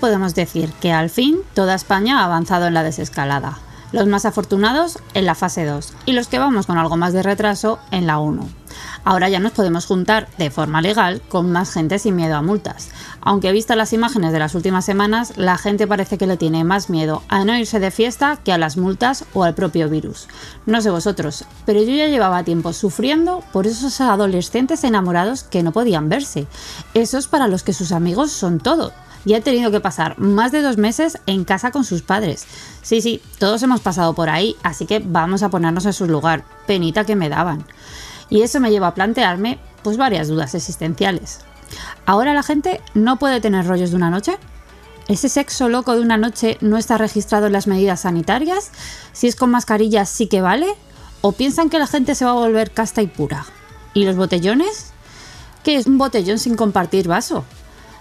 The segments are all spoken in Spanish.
Podemos decir que al fin toda España ha avanzado en la desescalada. Los más afortunados en la fase 2 y los que vamos con algo más de retraso en la 1. Ahora ya nos podemos juntar de forma legal con más gente sin miedo a multas. Aunque vistas las imágenes de las últimas semanas, la gente parece que le tiene más miedo a no irse de fiesta que a las multas o al propio virus. No sé vosotros, pero yo ya llevaba tiempo sufriendo por esos adolescentes enamorados que no podían verse. Esos para los que sus amigos son todo y ha tenido que pasar más de dos meses en casa con sus padres. Sí, sí, todos hemos pasado por ahí, así que vamos a ponernos en su lugar. Penita que me daban. Y eso me lleva a plantearme pues varias dudas existenciales. ¿Ahora la gente no puede tener rollos de una noche? ¿Ese sexo loco de una noche no está registrado en las medidas sanitarias? Si es con mascarilla sí que vale? ¿O piensan que la gente se va a volver casta y pura? ¿Y los botellones? ¿Qué es un botellón sin compartir vaso?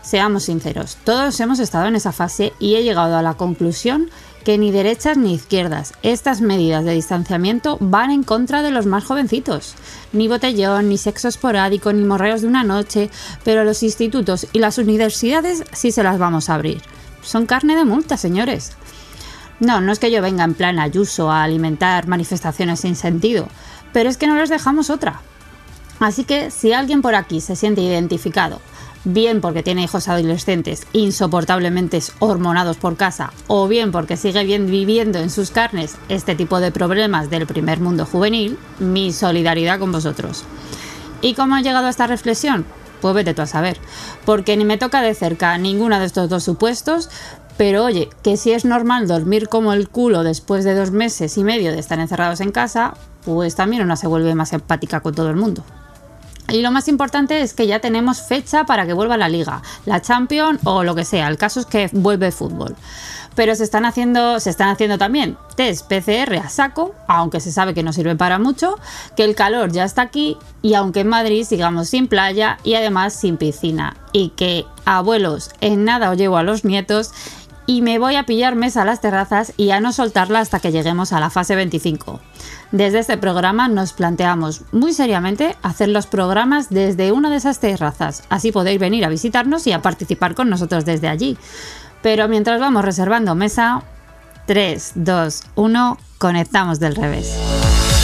Seamos sinceros, todos hemos estado en esa fase y he llegado a la conclusión que ni derechas ni izquierdas, estas medidas de distanciamiento van en contra de los más jovencitos. Ni botellón, ni sexo esporádico, ni morreos de una noche, pero los institutos y las universidades sí se las vamos a abrir. Son carne de multa, señores. No, no es que yo venga en plan ayuso a alimentar manifestaciones sin sentido, pero es que no les dejamos otra. Así que si alguien por aquí se siente identificado, bien porque tiene hijos adolescentes insoportablemente hormonados por casa, o bien porque sigue bien viviendo en sus carnes este tipo de problemas del primer mundo juvenil, mi solidaridad con vosotros. ¿Y cómo ha llegado a esta reflexión? Pues vete tú a saber, porque ni me toca de cerca ninguno de estos dos supuestos, pero oye, que si es normal dormir como el culo después de dos meses y medio de estar encerrados en casa, pues también una se vuelve más empática con todo el mundo. Y lo más importante es que ya tenemos fecha para que vuelva la liga, la Champions o lo que sea. El caso es que vuelve el fútbol. Pero se están haciendo, se están haciendo también test PCR a saco, aunque se sabe que no sirve para mucho, que el calor ya está aquí y aunque en Madrid sigamos sin playa y además sin piscina. Y que abuelos, en nada os llevo a los nietos y me voy a pillar mesa a las terrazas y a no soltarla hasta que lleguemos a la fase 25. Desde este programa nos planteamos muy seriamente hacer los programas desde una de esas terrazas, así podéis venir a visitarnos y a participar con nosotros desde allí. Pero mientras vamos reservando mesa, 3, 2, 1, conectamos del revés.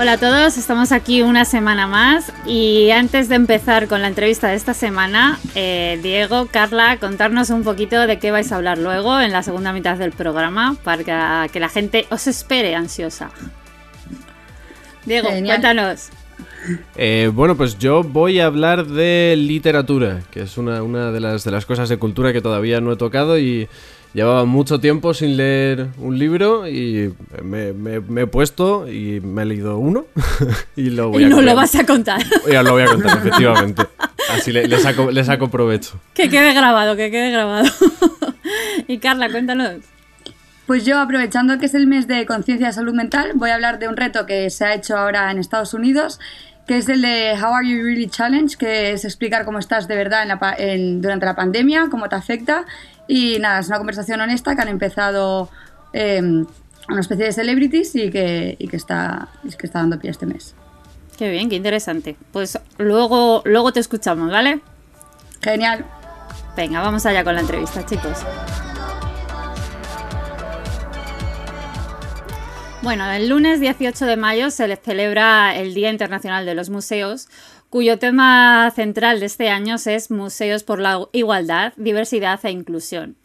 Hola a todos, estamos aquí una semana más y antes de empezar con la entrevista de esta semana, eh, Diego, Carla, contarnos un poquito de qué vais a hablar luego en la segunda mitad del programa para que, la gente os espere ansiosa. Diego, cuéntanos. Eh, bueno, pues yo voy a hablar de literatura, que es una, una de, las, de las cosas de cultura que todavía no he tocado y Llevaba mucho tiempo sin leer un libro y me, he puesto y me he leído uno y lo voy y no lo vas a contar. Ya lo voy a contar, efectivamente. Así le, saco, le saco provecho. Que quede grabado, que quede grabado. y Carla, cuéntanos. Pues yo, aprovechando que es el mes de conciencia de salud mental, voy a hablar de un reto que se ha hecho ahora en Estados Unidos, que es el de How Are You Really Challenge, que es explicar cómo estás de verdad durante la pandemia, cómo te afecta y nada, es una conversación honesta que han empezado em, una especie de celebrities y que, y que, está, que está dando pie este mes. Qué bien, qué interesante. Pues luego, luego te escuchamos, ¿vale? Genial. Venga, vamos allá con la entrevista, chicos. Bueno, el lunes 18 de mayo se celebra el Día Internacional de los Museos, cuyo tema central de este año es Museos por la Igualdad, Diversidad e Inclusión.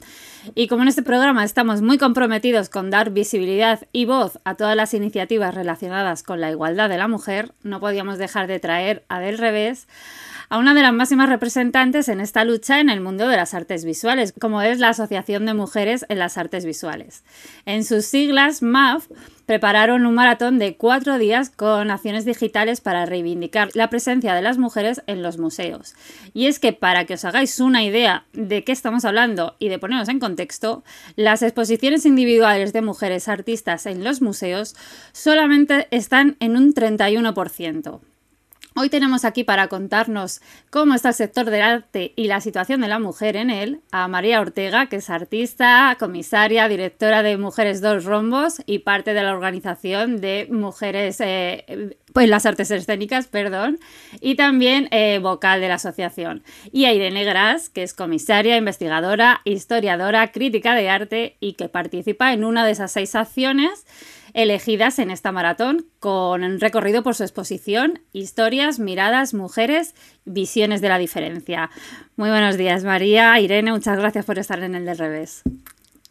Y como en este programa estamos muy comprometidos con dar visibilidad y voz a todas las iniciativas relacionadas con la igualdad de la mujer, no podíamos dejar de traer a Del Revés a una de las máximas representantes en esta lucha en el mundo de las artes visuales, como es la Asociación de Mujeres en las Artes Visuales. En sus siglas, MAF, prepararon un maratón de cuatro días con acciones digitales para reivindicar la presencia de las mujeres en los museos. Y es que para que os hagáis una idea de qué estamos hablando y de ponernos en contexto, las exposiciones individuales de mujeres artistas en los museos solamente están en un 31%. Hoy tenemos aquí para contarnos cómo está el sector del arte y la situación de la mujer en él a María Ortega, que es artista, comisaria, directora de Mujeres Dos Rombos y parte de la organización de Mujeres, eh, pues las artes escénicas, perdón, y también eh, vocal de la asociación. Y a Irene Gras, que es comisaria, investigadora, historiadora, crítica de arte y que participa en una de esas seis acciones elegidas en esta maratón, con un recorrido por su exposición Historias, miradas, mujeres, visiones de la diferencia. Muy buenos días, María. Irene, muchas gracias por estar en el del revés.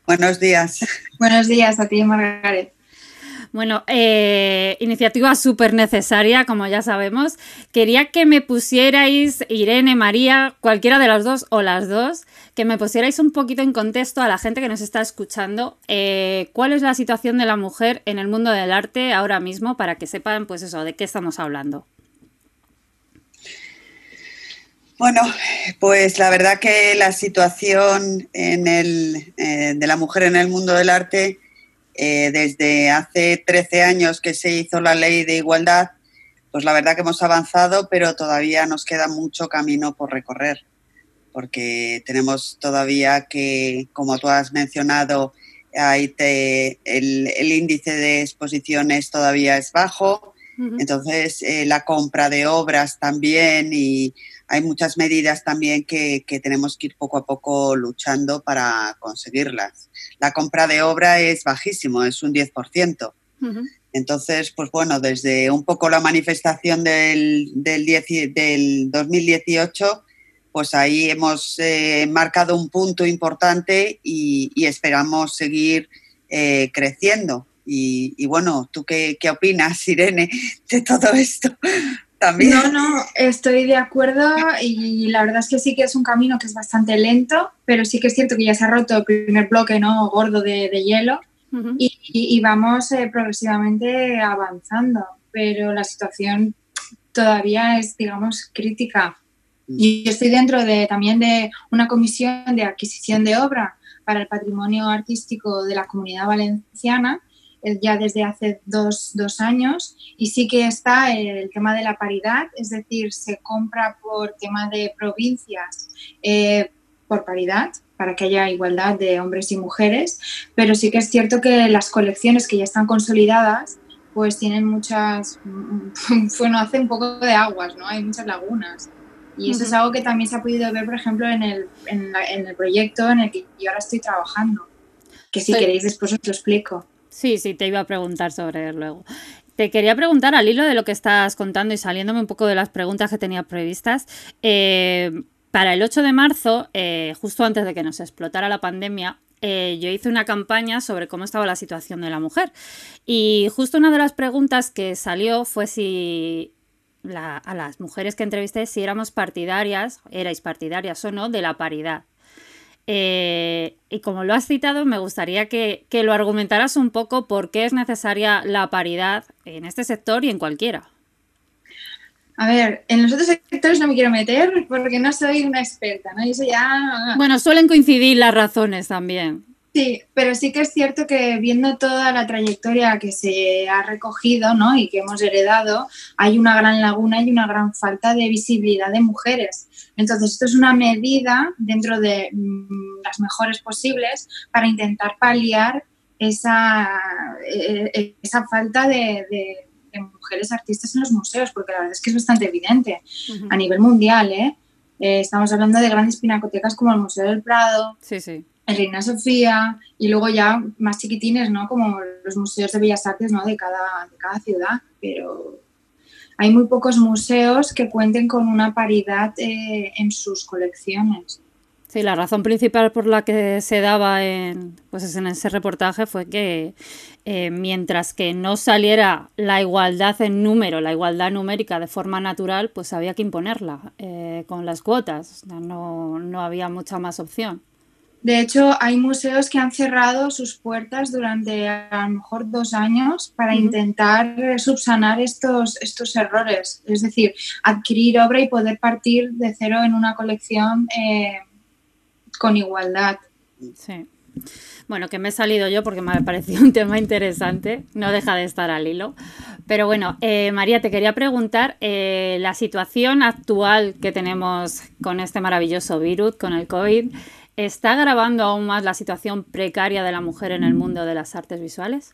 Buenos días. Buenos días a ti, Margaret. Bueno, eh, iniciativa súper necesaria, como ya sabemos. Quería que me pusierais, Irene, María, cualquiera de las dos o las dos, que me pusierais un poquito en contexto a la gente que nos está escuchando, eh, cuál es la situación de la mujer en el mundo del arte ahora mismo, para que sepan, pues eso, de qué estamos hablando. Bueno, pues la verdad que la situación en el, eh, de la mujer en el mundo del arte eh, desde hace 13 años que se hizo la ley de igualdad, pues la verdad que hemos avanzado, pero todavía nos queda mucho camino por recorrer, porque tenemos todavía que, como tú has mencionado, el, índice de exposiciones todavía es bajo, entonces eh, la compra de obras también y hay muchas medidas también que, tenemos que ir poco a poco luchando para conseguirlas. La compra de obra es bajísimo, es un 10%. Entonces, pues bueno, desde un poco la manifestación del, del, del 2018, pues ahí hemos eh, marcado un punto importante y, esperamos seguir eh, creciendo. Y, bueno, ¿tú qué, qué, opinas, Irene, de todo esto? No, no, estoy de acuerdo y la verdad es que sí que es un camino que es bastante lento, pero sí que es cierto que ya se ha roto el primer bloque no gordo de, hielo y, vamos eh, progresivamente avanzando, pero la situación todavía es, digamos, crítica. Mm. Y yo estoy dentro de, también de una comisión de adquisición de obra para el patrimonio artístico de la comunidad valenciana ya desde hace dos, años y sí que está el tema de la paridad, es decir, se compra por tema de provincias eh, por paridad para que haya igualdad de hombres y mujeres, pero sí que es cierto que las colecciones que ya están consolidadas pues tienen muchas, bueno, hace un poco de aguas, ¿no? Hay muchas lagunas. Y eso es algo que también se ha podido ver, por ejemplo, en el, en, el proyecto en el que yo ahora estoy trabajando, que si queréis después os lo explico. Sí, sí, te iba a preguntar sobre él luego. Te quería preguntar al hilo de lo que estás contando y saliéndome un poco de las preguntas que tenía previstas. Eh, para el 8 de marzo, eh, justo antes de que nos explotara la pandemia, eh, yo hice una campaña sobre cómo estaba la situación de la mujer. Y justo una de las preguntas que salió fue si a las mujeres que entrevisté si éramos partidarias, erais partidarias o no, de la paridad. Eh, y como lo has citado, me gustaría que, lo argumentaras un poco por qué es necesaria la paridad en este sector y en cualquiera. A ver, en los otros sectores no me quiero meter porque no soy una experta, ¿no? ya... Bueno, suelen coincidir las razones también. Sí, pero sí que es cierto que viendo toda la trayectoria que se ha recogido ¿no? y que hemos heredado, hay una gran laguna y una gran falta de visibilidad de mujeres. Entonces, esto es una medida dentro de mm, las mejores posibles para intentar paliar esa, eh, eh, esa falta de, mujeres artistas en los museos, porque la verdad es que es bastante evidente a nivel mundial. ¿eh? estamos hablando de grandes pinacotecas como el Museo del Prado. Sí, sí Reina Sofía y luego ya más chiquitines, ¿no? Como los museos de bellas artes, ¿no? De cada, de cada ciudad, pero hay muy pocos museos que cuenten con una paridad eh, en sus colecciones. Sí, la razón principal por la que se daba en, pues en ese reportaje fue que eh, mientras que no saliera la igualdad en número, la igualdad numérica de forma natural, pues había que imponerla eh, con las cuotas. no, no había mucha más opción. De hecho, hay museos que han cerrado sus puertas durante a lo mejor dos años para intentar subsanar estos, estos errores. Es decir, adquirir obra y poder partir de cero en una colección eh, con igualdad. Sí. Bueno, que me he salido yo porque me ha parecido un tema interesante, no deja de estar al hilo. Pero bueno, eh, María, te quería preguntar, eh, la situación actual que tenemos con este maravilloso virus, con el COVID, ¿está agravando aún más la situación precaria de la mujer en el mundo de las artes visuales?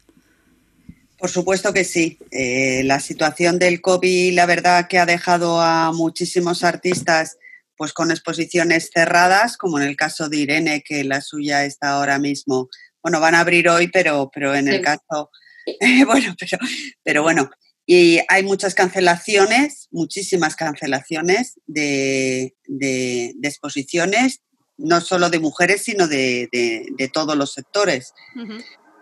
Por supuesto que sí. Eh, la situación del COVID, la verdad que ha dejado a muchísimos artistas pues con exposiciones cerradas, como en el caso de Irene, que la suya está ahora mismo, bueno, van a abrir hoy, pero, pero en el caso, bueno, pero, pero bueno, y hay muchas cancelaciones, muchísimas cancelaciones de, de, exposiciones, no solo de mujeres, sino de, de todos los sectores.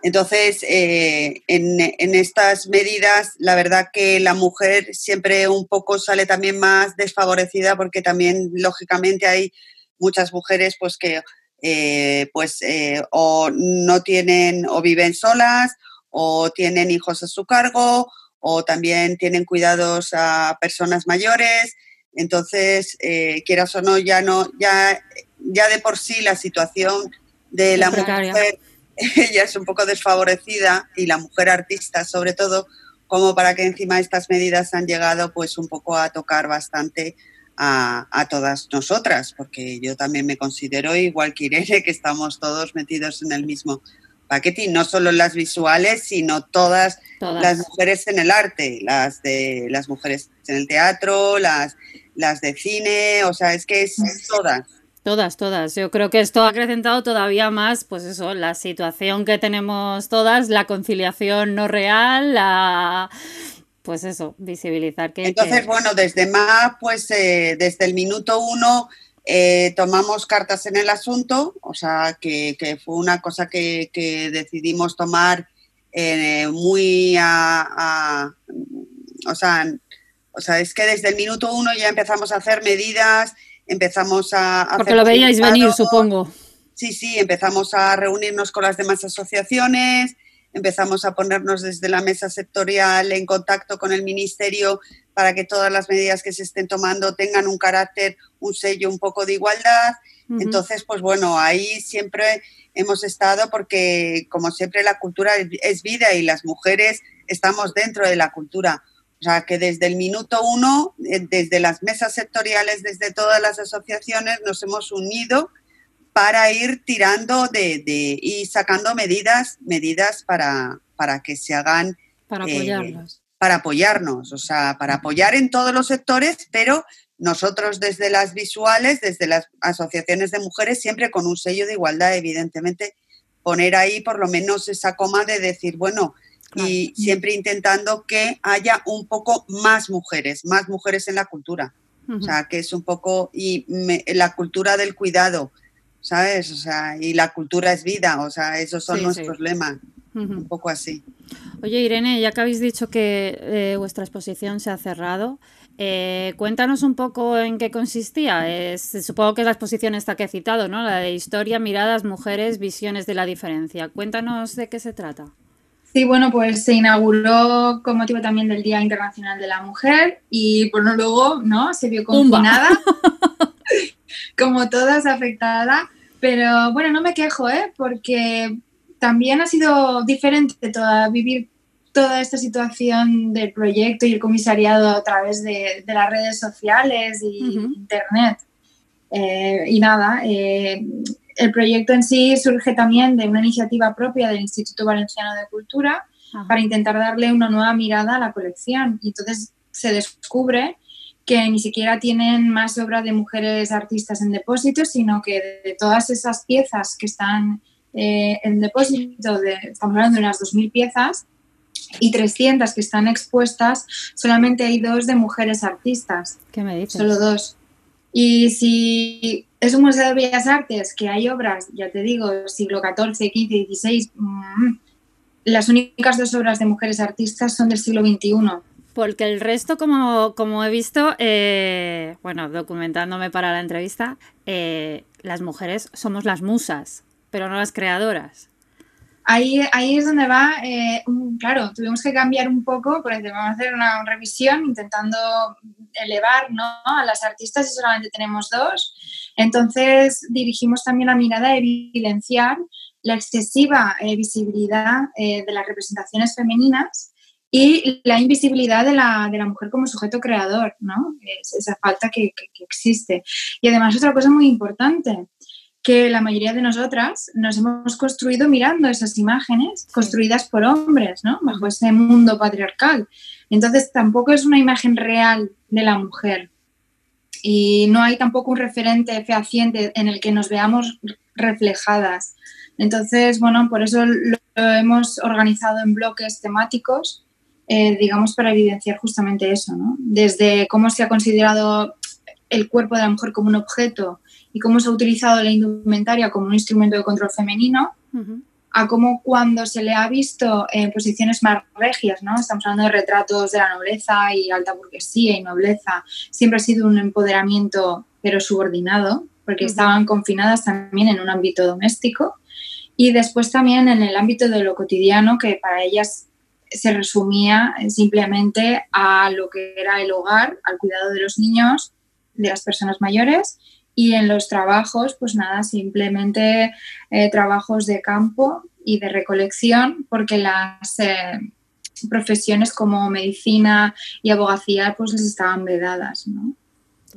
Entonces, eh, en, estas medidas, la verdad que la mujer siempre un poco sale también más desfavorecida porque también, lógicamente, hay muchas mujeres pues que eh, pues eh, o no tienen o viven solas o tienen hijos a su cargo o también tienen cuidados a personas mayores. Entonces, quieras o no, ya no, ya, ya de por sí la situación de la mujer ella es un poco desfavorecida y la mujer artista sobre todo, como para que encima estas medidas han llegado pues un poco a tocar bastante a, todas nosotras, porque yo también me considero igual que Irene, que estamos todos metidos en el mismo paquete, y no solo las visuales, sino todas, todas, las mujeres en el arte, las de las mujeres en el teatro, las, las de cine, o sea, es que es todas. Todas, todas. Yo creo que esto ha acrecentado todavía más, pues eso, la situación que tenemos todas, la conciliación no real, la pues eso, visibilizar que... Entonces, bueno, desde más, pues eh, desde el minuto uno eh, tomamos cartas en el asunto, o sea, que, fue una cosa que, decidimos tomar eh, muy a, o, sea, o sea, es que desde el minuto uno ya empezamos a hacer medidas empezamos a... Porque lo veíais venir, supongo. Sí, sí, empezamos a reunirnos con las demás asociaciones, empezamos a ponernos desde la mesa sectorial en contacto con el Ministerio para que todas las medidas que se estén tomando tengan un carácter, un sello un poco de igualdad. Entonces, pues bueno, ahí siempre hemos estado porque, como siempre, la cultura es vida y las mujeres estamos dentro de la cultura. O sea, que desde el minuto uno, eh, desde las mesas sectoriales, desde todas las asociaciones, nos hemos unido para ir tirando de, y sacando medidas, medidas para, para que se hagan. Para eh, apoyarnos. para apoyarnos, o sea, para apoyar en todos los sectores, pero nosotros desde las visuales, desde las asociaciones de mujeres, siempre con un sello de igualdad, evidentemente, poner ahí por lo menos esa coma de decir, bueno, y siempre intentando que haya un poco más mujeres, más mujeres en la cultura. O sea, que es un poco, y la cultura del cuidado, ¿sabes? O sea, y la cultura es vida, o sea, esos son nuestros lemas, un poco así. Oye, Irene, ya que habéis dicho que eh, vuestra exposición se ha cerrado, eh, cuéntanos un poco en qué consistía. supongo que es la exposición esta que he citado, ¿no? La de historia, miradas, mujeres, visiones de la diferencia. Cuéntanos de qué se trata. Sí, bueno, pues se inauguró con motivo también del Día Internacional de la Mujer y bueno, luego, ¿no? Se vio confinada, como todas afectada, pero bueno, no me quejo, ¿eh? Porque también ha sido diferente toda, vivir toda esta situación del proyecto y el comisariado a través de, las redes sociales y internet. Eh, y nada, eh, el proyecto en sí surge también de una iniciativa propia del Instituto Valenciano de Cultura para intentar darle una nueva mirada a la colección. Y entonces se descubre que ni siquiera tienen más obra de mujeres artistas en depósito, sino que de todas esas piezas que están eh, en depósito, de, estamos hablando de unas 2.000 piezas, y 300 que están expuestas, solamente hay dos de mujeres artistas. ¿Qué me dices? Solo dos. Y si es un museo de bellas artes que hay obras, ya te digo, siglo XIV, XV, XVI, las únicas dos obras de mujeres artistas son del siglo XXI. Porque el resto, como, como he visto, eh, bueno, documentándome para la entrevista, eh, las mujeres somos las musas, pero no las creadoras. Ahí, ahí es donde va, eh, claro, tuvimos que cambiar un poco, porque vamos a hacer una revisión intentando elevar ¿no? a las artistas y solamente tenemos dos. Entonces dirigimos también la mirada de evidenciar la excesiva eh, visibilidad eh, de las representaciones femeninas y la invisibilidad de la, de la, mujer como sujeto creador, ¿no? Es esa falta que, que, existe. Y además otra cosa muy importante, que la mayoría de nosotras nos hemos construido mirando esas imágenes construidas por hombres, ¿no? Bajo ese mundo patriarcal. Entonces tampoco es una imagen real de la mujer. Y no hay tampoco un referente fehaciente en el que nos veamos reflejadas. Entonces, bueno, por eso lo hemos organizado en bloques temáticos, eh, digamos, para evidenciar justamente eso, ¿no? Desde cómo se ha considerado el cuerpo de la mujer como un objeto y cómo se ha utilizado la indumentaria como un instrumento de control femenino, a cómo cuando se le ha visto en posiciones más regias, ¿no? Estamos hablando de retratos de la nobleza y alta burguesía y nobleza, siempre ha sido un empoderamiento pero subordinado, porque estaban confinadas también en un ámbito doméstico. Y después también en el ámbito de lo cotidiano, que para ellas se resumía simplemente a lo que era el hogar, al cuidado de los niños, de las personas mayores y en los trabajos, pues nada, simplemente eh, trabajos de campo y de recolección, porque las eh, profesiones como medicina y abogacía pues les estaban vedadas, ¿no?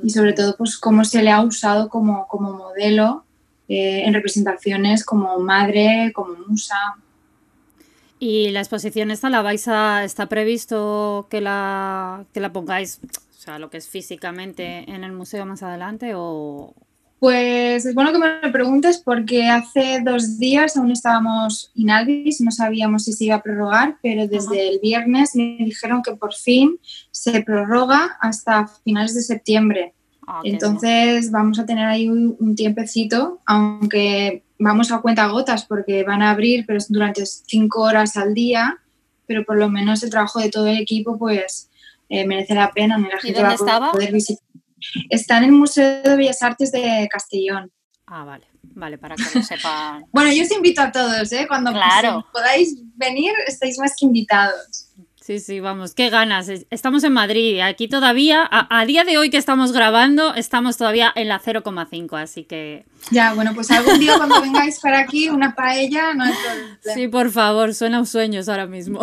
Y sobre todo, pues cómo se le ha usado como, como modelo eh, en representaciones como madre, como musa. ¿Y la exposición esta la vais a, está previsto que la, que la pongáis, sea, lo que es físicamente en el museo más adelante o, pues es bueno que me lo preguntes porque hace dos días aún estábamos inalvis, no sabíamos si se iba a prorrogar, pero desde el viernes me dijeron que por fin se prorroga hasta finales de septiembre. Ah, Entonces vamos a tener ahí un, tiempecito, aunque vamos a cuenta gotas porque van a abrir, pero durante cinco horas al día, pero por lo menos el trabajo de todo el equipo pues eh, merece la pena. La gente ¿Y dónde poder visitar. Está en el Museo de Bellas Artes de Castellón. Ah, vale, vale, para que lo sepan. bueno, yo os invito a todos, ¿eh? Cuando podáis venir, estáis más que invitados. Sí, sí, vamos, qué ganas. Estamos en Madrid. Aquí todavía, a, día de hoy que estamos grabando, estamos todavía en la 0,5, así que... Ya, bueno, pues algún día cuando vengáis para aquí, una paella, no hay problema. Sí, por favor, suena sueños ahora mismo.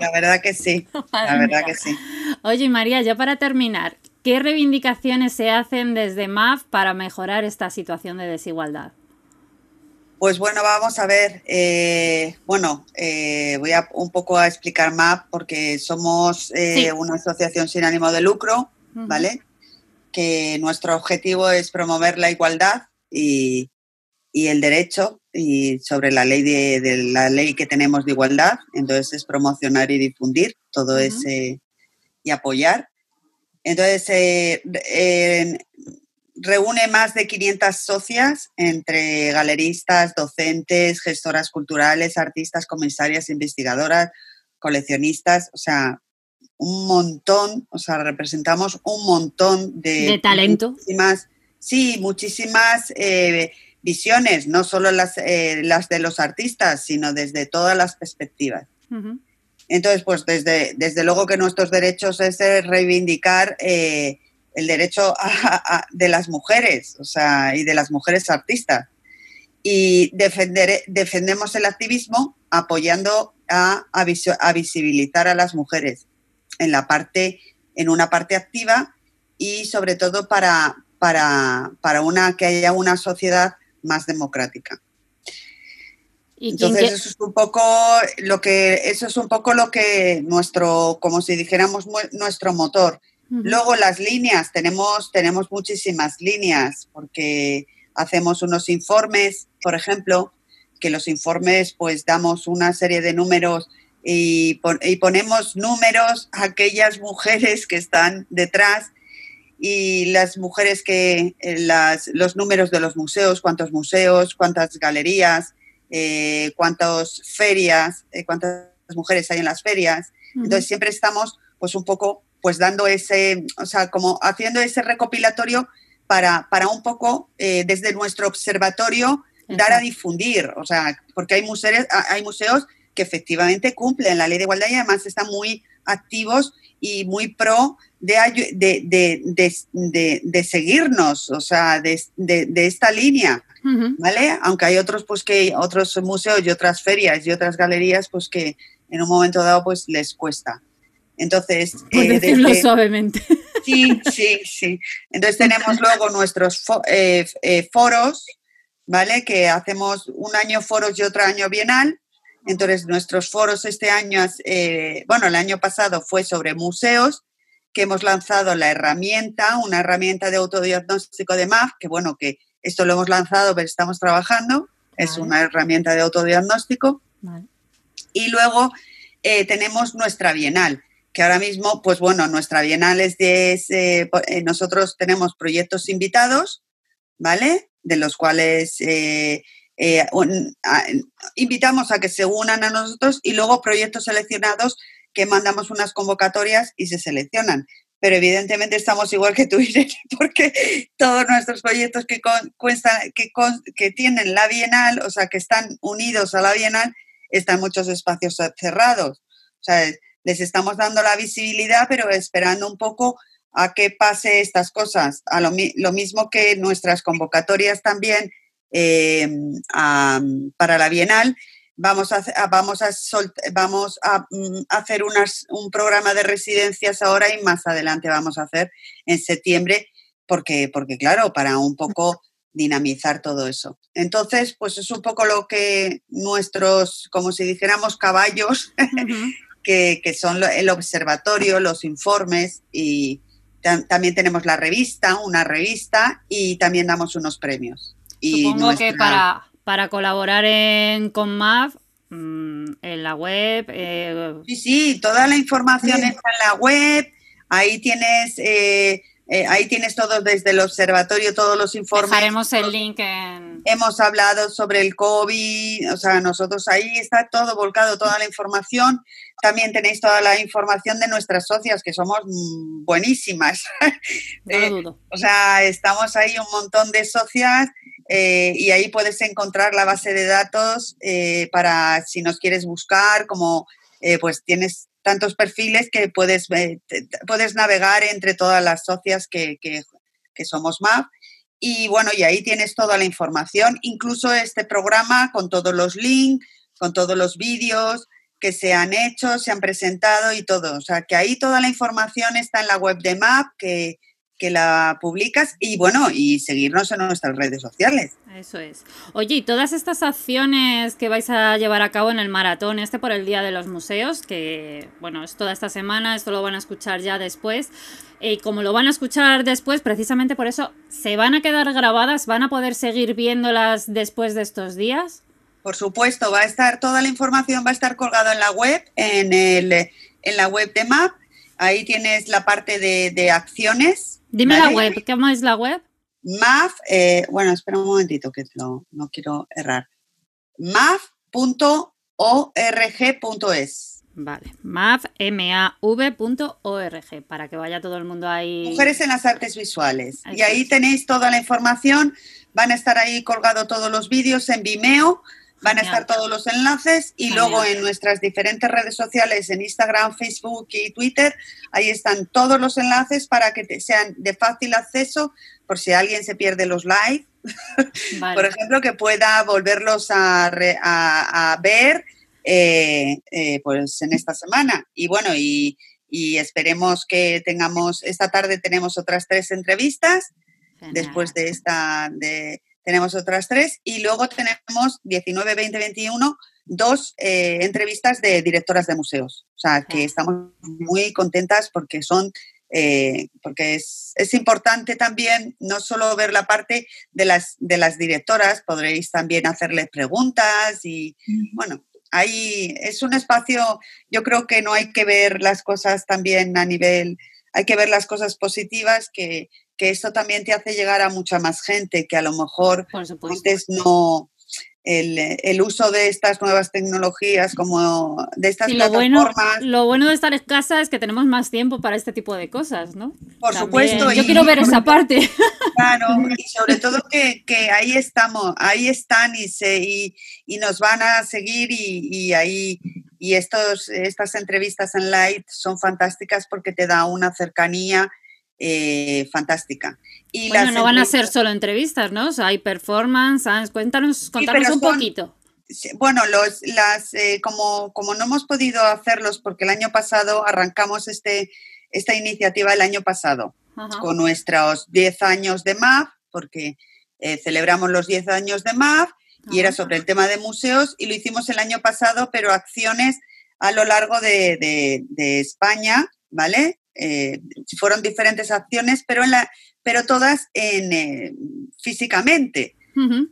La verdad que sí, la verdad que sí. Oye, María, ya para terminar, ¿Qué reivindicaciones se hacen desde MAF para mejorar esta situación de desigualdad? Pues bueno, vamos a ver. Eh, bueno, eh, voy a un poco a explicar MAF porque somos eh, una asociación sin ánimo de lucro, ¿vale? Que nuestro objetivo es promover la igualdad y, el derecho y sobre la ley de, la ley que tenemos de igualdad. Entonces es promocionar y difundir todo ese y apoyar. Entonces, eh, reúne más de 500 socias entre galeristas, docentes, gestoras culturales, artistas, comisarias, investigadoras, coleccionistas, o sea, un montón, o sea, representamos un montón de... De talento. sí, muchísimas eh, visiones, no solo las, eh, las de los artistas, sino desde todas las perspectivas. Entonces, pues desde, desde luego que nuestros derechos es reivindicar eh, el derecho de las mujeres, o sea, y de las mujeres artistas. Y defender, defendemos el activismo apoyando a, a, visibilizar a las mujeres en la parte, en una parte activa y sobre todo para, para, para una, que haya una sociedad más democrática. Entonces eso es un poco lo que eso es un poco lo que nuestro como si dijéramos nuestro motor. Luego las líneas tenemos tenemos muchísimas líneas porque hacemos unos informes, por ejemplo, que los informes pues damos una serie de números y, y ponemos números a aquellas mujeres que están detrás y las mujeres que eh, las, los números de los museos, cuántos museos, cuántas galerías, eh, cuántas ferias, eh, cuántas mujeres hay en las ferias. Entonces siempre estamos pues un poco pues dando ese, o sea, como haciendo ese recopilatorio para, para un poco eh, desde nuestro observatorio dar a difundir, o sea, porque hay museos, hay museos que efectivamente cumplen la ley de igualdad y además están muy activos y muy pro de, de, seguirnos, o sea, de, esta línea, ¿vale? Aunque hay otros, pues que otros museos y otras ferias y otras galerías, pues que en un momento dado, pues les cuesta. Entonces, Por eh, decirlo suavemente. Sí, sí, sí. Entonces tenemos luego nuestros eh, eh, foros, ¿vale? Que hacemos un año foros y otro año bienal. Entonces, nuestros foros este año, bueno, el año pasado fue sobre museos que hemos lanzado la herramienta, una herramienta de autodiagnóstico de MAF, que bueno, que esto lo hemos lanzado, pero estamos trabajando, es una herramienta de autodiagnóstico. Y luego tenemos nuestra Bienal, que ahora mismo, pues bueno, nuestra Bienal es de, eh, nosotros tenemos proyectos invitados, ¿vale? De los cuales eh, invitamos a que se unan a nosotros y luego proyectos seleccionados que mandamos unas convocatorias y se seleccionan. Pero evidentemente estamos igual que tú, porque todos nuestros proyectos que, que, que tienen la Bienal, o sea, que están unidos a la Bienal, están muchos espacios cerrados. O sea, les estamos dando la visibilidad, pero esperando un poco a que pase estas cosas. A lo, mismo que nuestras convocatorias también eh, para la Bienal Vamos a, vamos a, vamos a mm, hacer un programa de residencias ahora y más adelante vamos a hacer en septiembre, porque, porque claro, para un poco dinamizar todo eso. Entonces, pues es un poco lo que nuestros, como si dijéramos, caballos, que, son el observatorio, los informes y también tenemos la revista, una revista y también damos unos premios. Supongo que para, para colaborar en, con MAF mm, en la web. Eh, sí, sí, toda la información está en la web. Ahí tienes, eh, eh, ahí tienes todo desde el observatorio, todos los informes. Dejaremos el link en. Hemos hablado sobre el COVID, o sea, nosotros ahí está todo volcado, toda la información. También tenéis toda la información de nuestras socias, que somos mm, buenísimas. o sea, estamos ahí un montón de socias eh, y ahí puedes encontrar la base de datos eh, para si nos quieres buscar, como eh, pues tienes tantos perfiles que puedes, puedes navegar entre todas las socias que, que, que somos MAP. Y bueno, y ahí tienes toda la información, incluso este programa con todos los links, con todos los vídeos que se han hecho, se han presentado y todo. O sea, que ahí toda la información está en la web de MAP, que, que la publicas y bueno, y seguirnos en nuestras redes sociales. Eso es. Oye, y todas estas acciones que vais a llevar a cabo en el maratón este por el Día de los Museos, que bueno, es toda esta semana, esto lo van a escuchar ya después. Y como lo van a escuchar después, precisamente por eso, ¿se van a quedar grabadas? ¿Van a poder seguir viéndolas después de estos días? Por supuesto, va a estar toda la información va a estar colgada en la web, en, el, en la web de MAP. Ahí tienes la parte de, de acciones Dime la web, ¿cómo es la web? MAF, eh, bueno, espera un momentito que no quiero errar. maf.org.es. Vale, maf.org, para que vaya todo el mundo ahí. Mujeres en las artes visuales. y ahí tenéis toda la información. Van a estar ahí colgados todos los vídeos en Vimeo Van a estar todos los enlaces y luego en nuestras diferentes redes sociales, en Instagram, Facebook y Twitter, ahí están todos los enlaces para que sean de fácil acceso por si alguien se pierde los live, por ejemplo, que pueda volverlos a, ver eh, eh, pues en esta semana. Y bueno, y, y, esperemos que tengamos, esta tarde tenemos otras tres entrevistas después de esta... De, tenemos otras tres y luego tenemos 19, 20, 21, dos eh, entrevistas de directoras de museos. O sea, que estamos muy contentas porque son, eh, porque es, es, importante también no solo ver la parte de las, de las directoras, podréis también hacerles preguntas y, bueno, ahí es un espacio, yo creo que no hay que ver las cosas también a nivel, hay que ver las cosas positivas que que esto también te hace llegar a mucha más gente que a lo mejor antes no, el, uso de estas nuevas tecnologías, como de estas plataformas. Lo bueno, lo bueno de estar en casa es que tenemos más tiempo para este tipo de cosas, ¿no? Por supuesto. Yo quiero ver esa parte. Claro, y sobre todo que, ahí estamos, ahí están y, se, y, nos van a seguir y, ahí y estos, estas entrevistas en Light son fantásticas porque te da una cercanía eh, fantástica. Y bueno, no van a ser solo entrevistas, ¿no? O sea, hay performance, cuéntanos, contanos un poquito. Bueno, los, las, eh, como, como no hemos podido hacerlos porque el año pasado arrancamos este, esta iniciativa el año pasado con nuestros 10 años de MAF, porque eh, celebramos los 10 años de MAF y era sobre el tema de museos y lo hicimos el año pasado, pero acciones a lo largo de, España, ¿vale? Eh, fueron diferentes acciones, pero, en la, pero todas en, físicamente.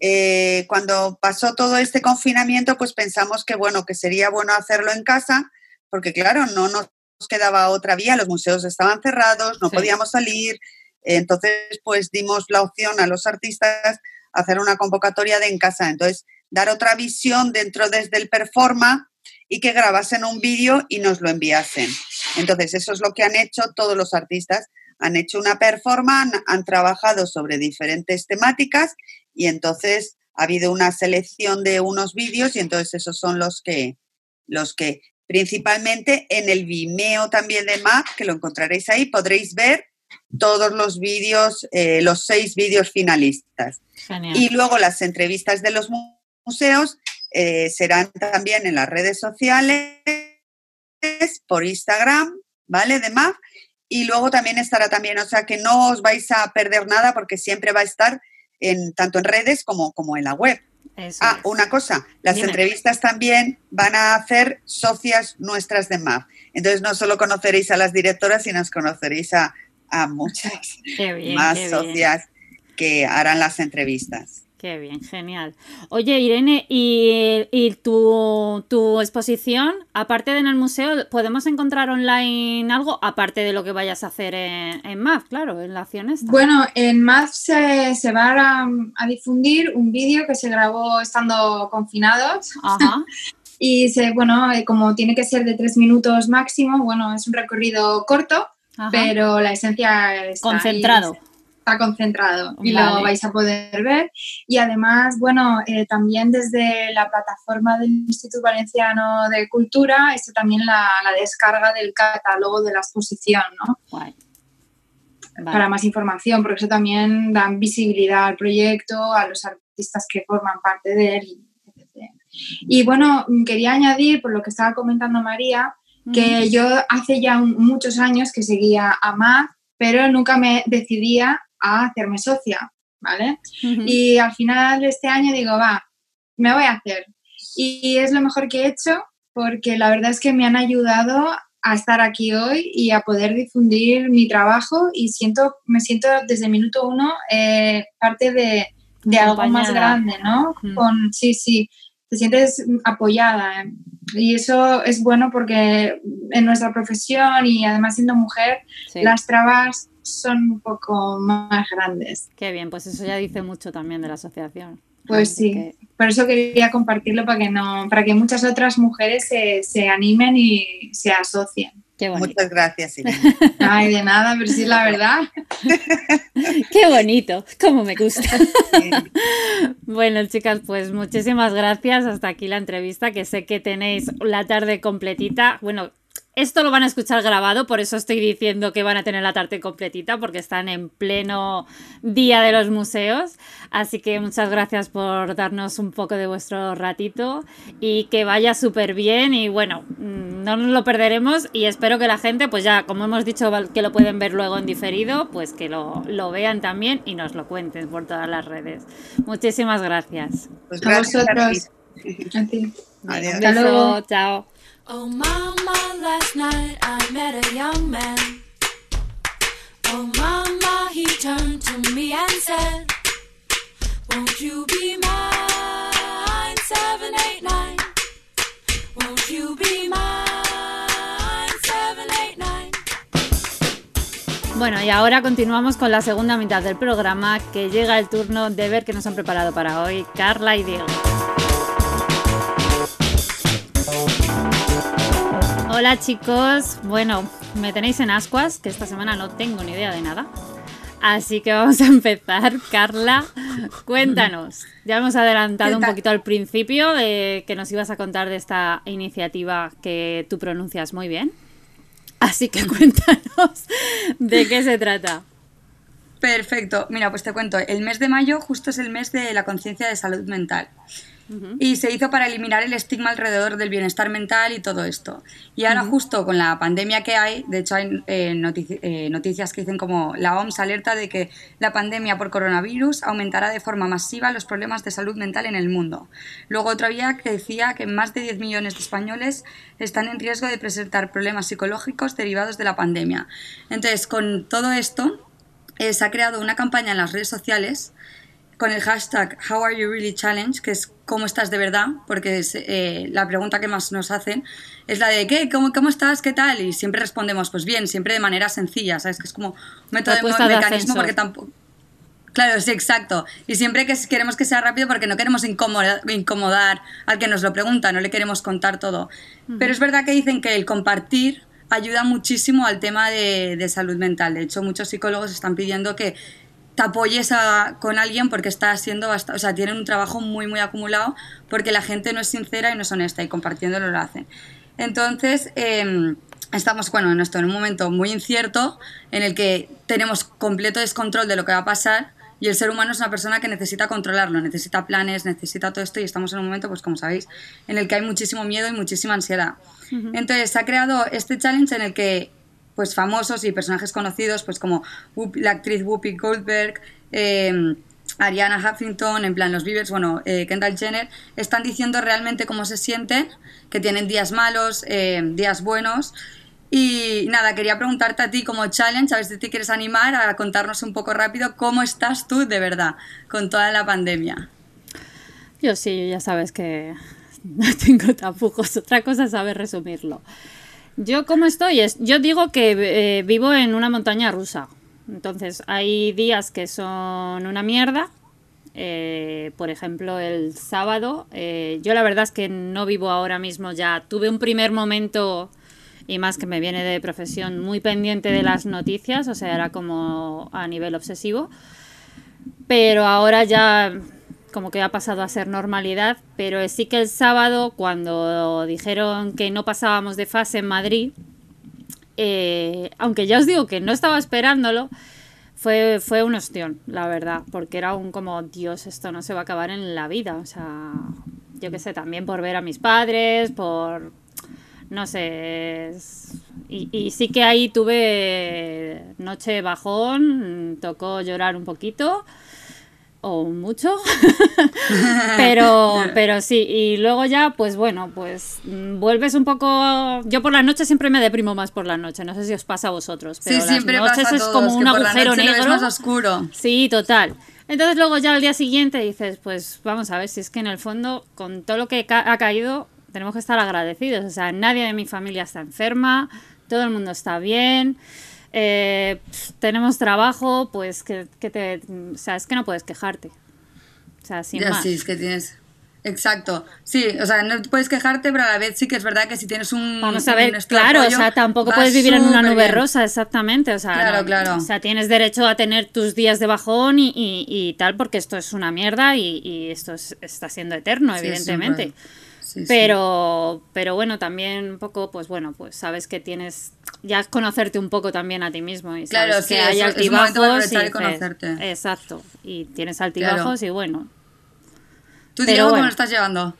Eh, cuando pasó todo este confinamiento, pues pensamos que bueno, que sería bueno hacerlo en casa, porque claro, no nos quedaba otra vía, los museos estaban cerrados, no podíamos salir, entonces pues dimos la opción a los artistas hacer una convocatoria de en casa, entonces dar otra visión dentro desde el performa y que grabasen un vídeo y nos lo enviasen. Entonces, eso es lo que han hecho todos los artistas. Han hecho una performance, han trabajado sobre diferentes temáticas y entonces ha habido una selección de unos vídeos y entonces esos son los que, los que principalmente en el Vimeo también de MAP, que lo encontraréis ahí, podréis ver todos los vídeos, eh, los seis vídeos finalistas. Y luego las entrevistas de los museos eh, serán también en las redes sociales, por Instagram, ¿vale? De MAP. Y luego también estará también, o sea que no os vais a perder nada porque siempre va a estar en, tanto en redes como, como en la web. ah, una cosa, las entrevistas también van a hacer socias nuestras de MAF. Entonces no solo conoceréis a las directoras, sino os conoceréis a, muchas más socias que harán las entrevistas. Qué bien, genial. Oye, Irene, ¿y, tu, exposición, aparte de en el museo, podemos encontrar online algo, aparte de lo que vayas a hacer en, en MAF, claro, en la acción esta? Bueno, en MAF se, va a, difundir un vídeo que se grabó estando confinados. Ajá. y se, bueno, eh, como tiene que ser de tres minutos máximo, bueno, es un recorrido corto, pero la esencia está Concentrado concentrado y lo vais a poder ver. Y además, bueno, eh, también desde la plataforma del Instituto Valenciano de Cultura, esto también la, descarga del catálogo de la exposición, ¿no? Para más información, porque eso también da visibilidad al proyecto, a los artistas que forman parte de él. Y bueno, quería añadir, por lo que estaba comentando María, que yo hace ya muchos años que seguía a MAC, pero nunca me decidía a hacerme socia, ¿vale? Y al final de este año digo, va, me voy a hacer. Y es lo mejor que he hecho porque la verdad es que me han ayudado a estar aquí hoy y a poder difundir mi trabajo y siento, me siento desde minuto uno eh, parte de, algo más grande, ¿no? Con, sí, sí, te sientes apoyada. Y eso es bueno porque en nuestra profesión y además siendo mujer, las trabas son un poco más grandes. Qué bien, pues eso ya dice mucho también de la asociación. Pues sí, por eso quería compartirlo para que no, para que muchas otras mujeres se, se animen y se asocien. Qué Muchas gracias, Irene. Ay, de nada, pero sí es la verdad. Qué bonito, como me gusta. bueno, chicas, pues muchísimas gracias. Hasta aquí la entrevista, que sé que tenéis la tarde completita. Bueno, esto lo van a escuchar grabado, por eso estoy diciendo que van a tener la tarde completita, porque están en pleno día de los museos. Así que muchas gracias por darnos un poco de vuestro ratito y que vaya súper bien. Y bueno, mm, no nos lo perderemos y espero que la gente, pues ya, como hemos dicho, que lo pueden ver luego en diferido, pues que lo, vean también y nos lo cuenten por todas las redes. Muchísimas gracias. Pues gracias a vosotros. Hasta luego. Chao. Oh, mama, last night I met a young man. Oh, mama, he turned to me and said, Won't you be mine? 789. Won't you be mine? 789. Bueno, y ahora continuamos con la segunda mitad del programa, que llega el turno de ver qué nos han preparado para hoy Carla y Diego. Hola chicos, bueno, me tenéis en ascuas, que esta semana no tengo ni idea de nada. Así que vamos a empezar. Carla, cuéntanos. Ya hemos adelantado ¿Qué un poquito al principio de que nos ibas a contar de esta iniciativa que tú pronuncias muy bien. Así que cuéntanos de qué se trata. Perfecto. Mira, pues te cuento. El mes de mayo justo es el mes de la conciencia de salud mental. Y se hizo para eliminar el estigma alrededor del bienestar mental y todo esto. Y ahora justo con la pandemia que hay, de hecho hay eh, notici- eh, noticias que dicen como la OMS alerta de que la pandemia por coronavirus aumentará de forma masiva los problemas de salud mental en el mundo. Luego otra vía que decía que más de 10 millones de españoles están en riesgo de presentar problemas psicológicos derivados de la pandemia. Entonces, con todo esto, eh, se ha creado una campaña en las redes sociales con el hashtag How Are You Really Challenge, que es ¿Cómo estás de verdad? Porque es, eh, la pregunta que más nos hacen es la de ¿qué? ¿Cómo, ¿Cómo estás? ¿Qué tal? Y siempre respondemos, pues bien, siempre de manera sencilla, ¿sabes? Que es como un método de mecanismo ascensor. porque tampoco... Claro, sí, exacto. Y siempre que queremos que sea rápido porque no queremos incomodar, incomodar al que nos lo pregunta, no le queremos contar todo. Pero es verdad que dicen que el compartir ayuda muchísimo al tema de, de salud mental. De hecho, muchos psicólogos están pidiendo que te apoyes a- con alguien porque está siendo bastante, o sea, tienen un trabajo muy, muy acumulado porque la gente no es sincera y no es honesta y compartiéndolo lo hacen. Entonces, eh, estamos, bueno, en esto, en un momento muy incierto en el que tenemos completo descontrol de lo que va a pasar y el ser humano es una persona que necesita controlarlo, necesita planes, necesita todo esto y estamos en un momento, pues como sabéis, en el que hay muchísimo miedo y muchísima ansiedad. Entonces, se ha creado este challenge en el que pues famosos y personajes conocidos, pues como la actriz Whoopi Goldberg, eh, Ariana Huffington, en plan los Beavers, bueno, eh, Kendall Jenner, están diciendo realmente cómo se sienten, que tienen días malos, eh, días buenos. Y nada, quería preguntarte a ti como challenge, a ver si te quieres animar a contarnos un poco rápido cómo estás tú de verdad con toda la pandemia. Yo sí, ya sabes que no tengo tapujos. Otra cosa es saber resumirlo. Yo cómo estoy es, yo digo que eh, vivo en una montaña rusa. Entonces hay días que son una mierda. Eh, por ejemplo, el sábado. eh, yo la verdad es que no vivo ahora mismo ya. Tuve un primer momento y más que me viene de profesión muy pendiente de las noticias. O sea, era como a nivel obsesivo pero ahora ya como que ha pasado a ser normalidad, pero sí que el sábado cuando dijeron que no pasábamos de fase en Madrid, eh, aunque ya os digo que no estaba esperándolo, fue, fue un ostión, la verdad, porque era un como, Dios, esto no se va a acabar en la vida, o sea, yo qué sé, también por ver a mis padres, por, no sé, y sí que ahí tuve noche bajón, tocó llorar un poquito, o mucho, pero, pero sí, y luego ya, pues bueno, pues mm, vuelves un poco, yo por la noche siempre me deprimo más por la noche, no sé si os pasa a vosotros, pero sí, las siempre noches pasa a es como un agujero negro. más oscuro. Sí, total. Entonces luego ya al día siguiente dices, pues vamos a ver si es que en el fondo con todo lo que ca- ha caído tenemos que estar agradecidos. O sea, nadie de mi familia está enferma, todo el mundo está bien, eh, pf, tenemos trabajo, pues que, que te... O sea, es que no puedes quejarte. O sea, sin ya más. sí, es que tienes. Exacto. Sí, o sea, no puedes quejarte, pero a la vez sí que es verdad que si tienes un. Vamos a ver, claro, o sea, tampoco puedes vivir en una nube rosa, exactamente, o sea, Claro, no- claro. o sea, tienes derecho a tener tus días de bajón y, y- y tal, porque esto es una mierda y, y esto es- está siendo eterno, Sí, evidentemente. siempre. Sí, sí. Pero, pero bueno, también un poco, pues bueno, pues sabes que tienes, ya es conocerte un poco también a ti mismo y Claro, sabes sí, que hay es- es un momento de altibajos aprovechar y dices, conocerte. exacto, y tienes altibajos y bueno, ¿Tú, Diego, cómo bueno. lo estás llevando?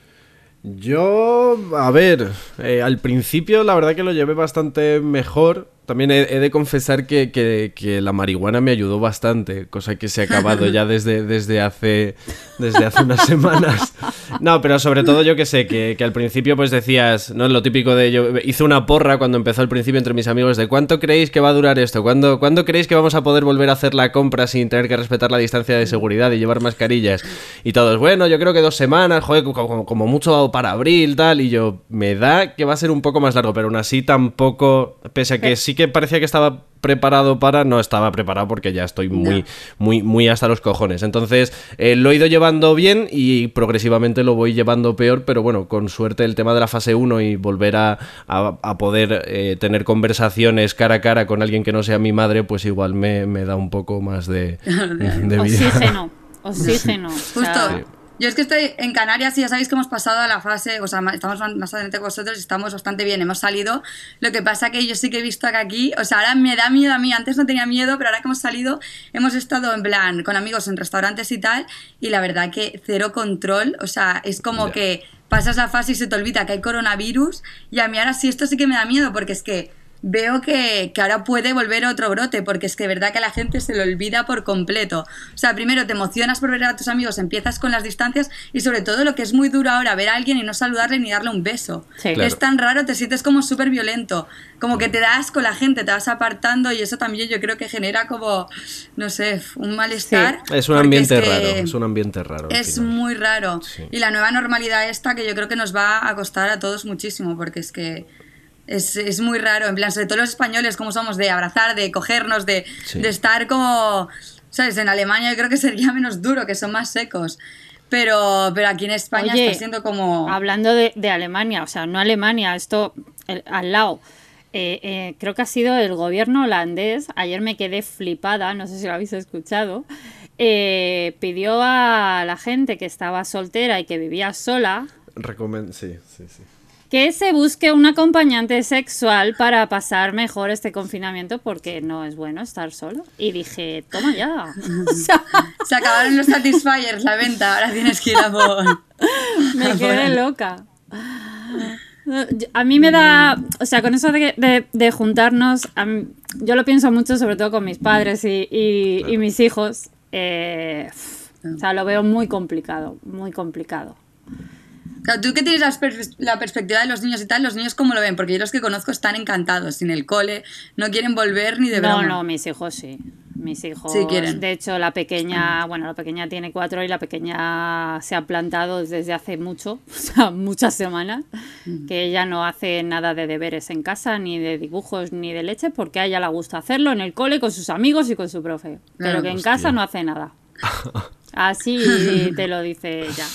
Yo, a ver, eh, al principio la verdad que lo llevé bastante mejor. También he, he de confesar que, que- que la marihuana me ayudó bastante, cosa que se ha acabado ya desde, desde, hace, desde hace unas semanas. No, pero sobre todo yo que sé, que, que al principio pues decías, ¿no? Lo típico de yo hice una porra cuando empezó al principio entre mis amigos de ¿cuánto creéis que va a durar esto? ¿Cuándo, ¿Cuándo creéis que vamos a poder volver a hacer la compra sin tener que respetar la distancia de seguridad y llevar mascarillas? Y todos, bueno, yo creo que dos semanas, joder, como, como mucho para abril, tal, y yo, me da que va a ser un poco más largo, pero aún así tampoco, pese a que sí que parecía que estaba preparado para, no estaba preparado porque ya estoy muy, muy, muy hasta los cojones. Entonces, eh, lo he ido llevando bien y progresivamente lo voy llevando peor, pero bueno, con suerte el tema de la fase 1 y volver a, a- a poder eh, tener conversaciones cara a cara con alguien que no sea mi madre, pues igual me, me da un poco más de, de vida. Oxígeno, oxígeno. o sea, Justo. Yo es que estoy en Canarias y ya sabéis que hemos pasado a la fase, o sea, estamos más adelante que vosotros y estamos bastante bien, hemos salido. Lo que pasa que yo sí que he visto que aquí, o sea, ahora me da miedo a mí, antes no tenía miedo, pero ahora que hemos salido, hemos estado en plan con amigos en restaurantes y tal, y la verdad que cero control, o sea, es como que pasas la fase y se te olvida que hay coronavirus, y a mí ahora sí esto sí que me da miedo, porque es que veo que, que ahora puede volver otro brote, porque es que de verdad que a la gente se lo olvida por completo. O sea, primero te emocionas por ver a tus amigos, empiezas con las distancias y sobre todo lo que es muy duro ahora, ver a alguien y no saludarle ni darle un beso. Sí. Claro. Es tan raro, te sientes como súper violento, como que te das con la gente, te vas apartando y eso también yo creo que genera como, no sé, un malestar. Es un ambiente que raro, es un ambiente raro. Es final. muy raro. Sí. Y la nueva normalidad esta que yo creo que nos va a costar a todos muchísimo, porque es que es, es muy raro, en plan, sobre todo los españoles, como somos de abrazar, de cogernos, de, Sí. de estar como, ¿sabes? En Alemania yo creo que sería menos duro, que son más secos. Pero, pero aquí en España Oye, está siendo como... Hablando de, de Alemania, o sea, no Alemania, esto el- al lado. Eh, eh, creo que ha sido el gobierno holandés. Ayer me quedé flipada, no sé si lo habéis escuchado. eh, pidió a la gente que estaba soltera y que vivía sola Recomen- sí, sí, sí. Que se busque un acompañante sexual para pasar mejor este confinamiento porque no es bueno estar solo. Y dije, toma ya. O sea, Se acabaron los Satisfyers, la venta, ahora tienes que ir a por... Me quedé loca. A mí me da, o sea, con eso de, de- de juntarnos, mí- yo lo pienso mucho, sobre todo con mis padres y, y- y mis hijos. eh, o sea, lo veo muy complicado, muy complicado. Claro, tú que tienes la, pers- la perspectiva de los niños y tal, los niños cómo lo ven, porque yo los que conozco están encantados, sin el cole, no quieren volver ni de No, broma. no, mis hijos sí. Mis hijos, Sí quieren. de hecho, la pequeña, bueno, la pequeña tiene cuatro y la pequeña se ha plantado desde hace mucho, o sea, muchas semanas, que ella no hace nada de deberes en casa, ni de dibujos, ni de leche, porque a ella le gusta hacerlo en el cole con sus amigos y con su profe, pero Claro, que en casa no hace nada. Así te lo dice ella.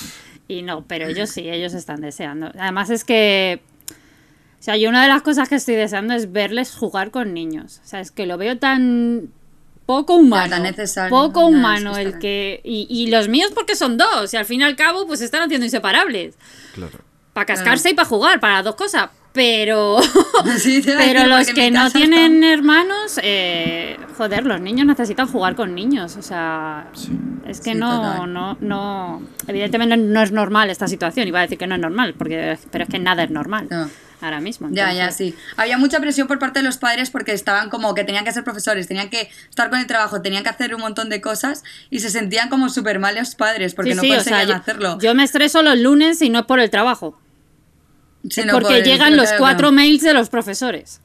Y no, pero ellos sí, ellos están deseando. Además es que o sea, yo una de las cosas que estoy deseando es verles jugar con niños. O sea, es que lo veo tan poco humano. tan necesario. Poco humano que el que... Y, y los míos porque son dos. Y al fin y al cabo, pues se están haciendo inseparables. Claro. Para cascarse y para jugar, para las dos cosas. Pero... Sí, Pero los que no tienen hermanos, eh, joder, los niños necesitan jugar con niños. O sea, es que Sí, no, total. no, no. Evidentemente no es normal esta situación. Iba a decir que no es normal, porque, pero es que nada es normal No. ahora mismo. Ya, ya, sí. Había mucha presión por parte de los padres porque estaban como que tenían que ser profesores, tenían que estar con el trabajo, tenían que hacer un montón de cosas y se sentían como súper mal los padres porque Sí, no sí, o conseguían sea, yo- hacerlo. Yo, me estreso los lunes y no es por el trabajo. Sí, es no, porque llegan los claro, cuatro no. mails de los profesores.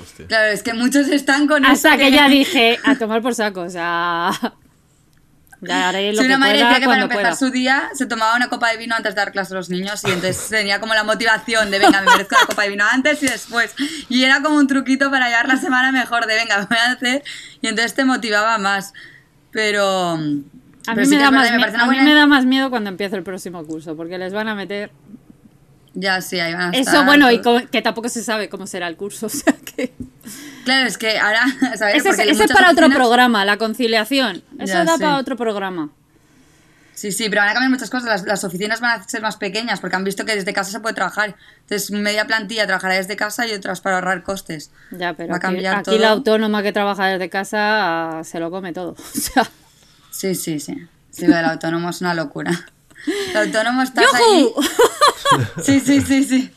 Hostia. Claro, es que muchos están con Hasta que ya dije, a tomar por saco, o sea... Ya haré lo Si que una madre pueda decía que para empezar pueda. su día se tomaba una copa de vino antes de dar clase a los niños y entonces tenía como la motivación de venga, me merezco la copa de vino antes y después. Y era como un truquito para llevar la semana mejor de venga, me voy a hacer y entonces te motivaba más. Pero... A pero mí, sí me, da más a mí me da más miedo cuando empiece el próximo curso, porque les van a meter... Ya, sí, ahí van a Eso, estar bueno, y todos. que tampoco se sabe cómo será el curso, o sea que... Claro, es que ahora, ¿sabes? Ese, es- ese es para otro programa, la conciliación. Eso Ya da para otro programa. Sí, sí, pero van a cambiar muchas cosas. Las, las oficinas van a ser más pequeñas porque han visto que desde casa se puede trabajar. Entonces, media plantilla trabajará desde casa y otras para ahorrar costes. Ya, pero Va a aquí, cambiar aquí todo. la autónoma que trabaja desde casa ah, se lo come todo. O sea, Sí, sí, sí. Sí, del autónomo es una locura. El autónomo ahí. Sí, sí, sí, sí.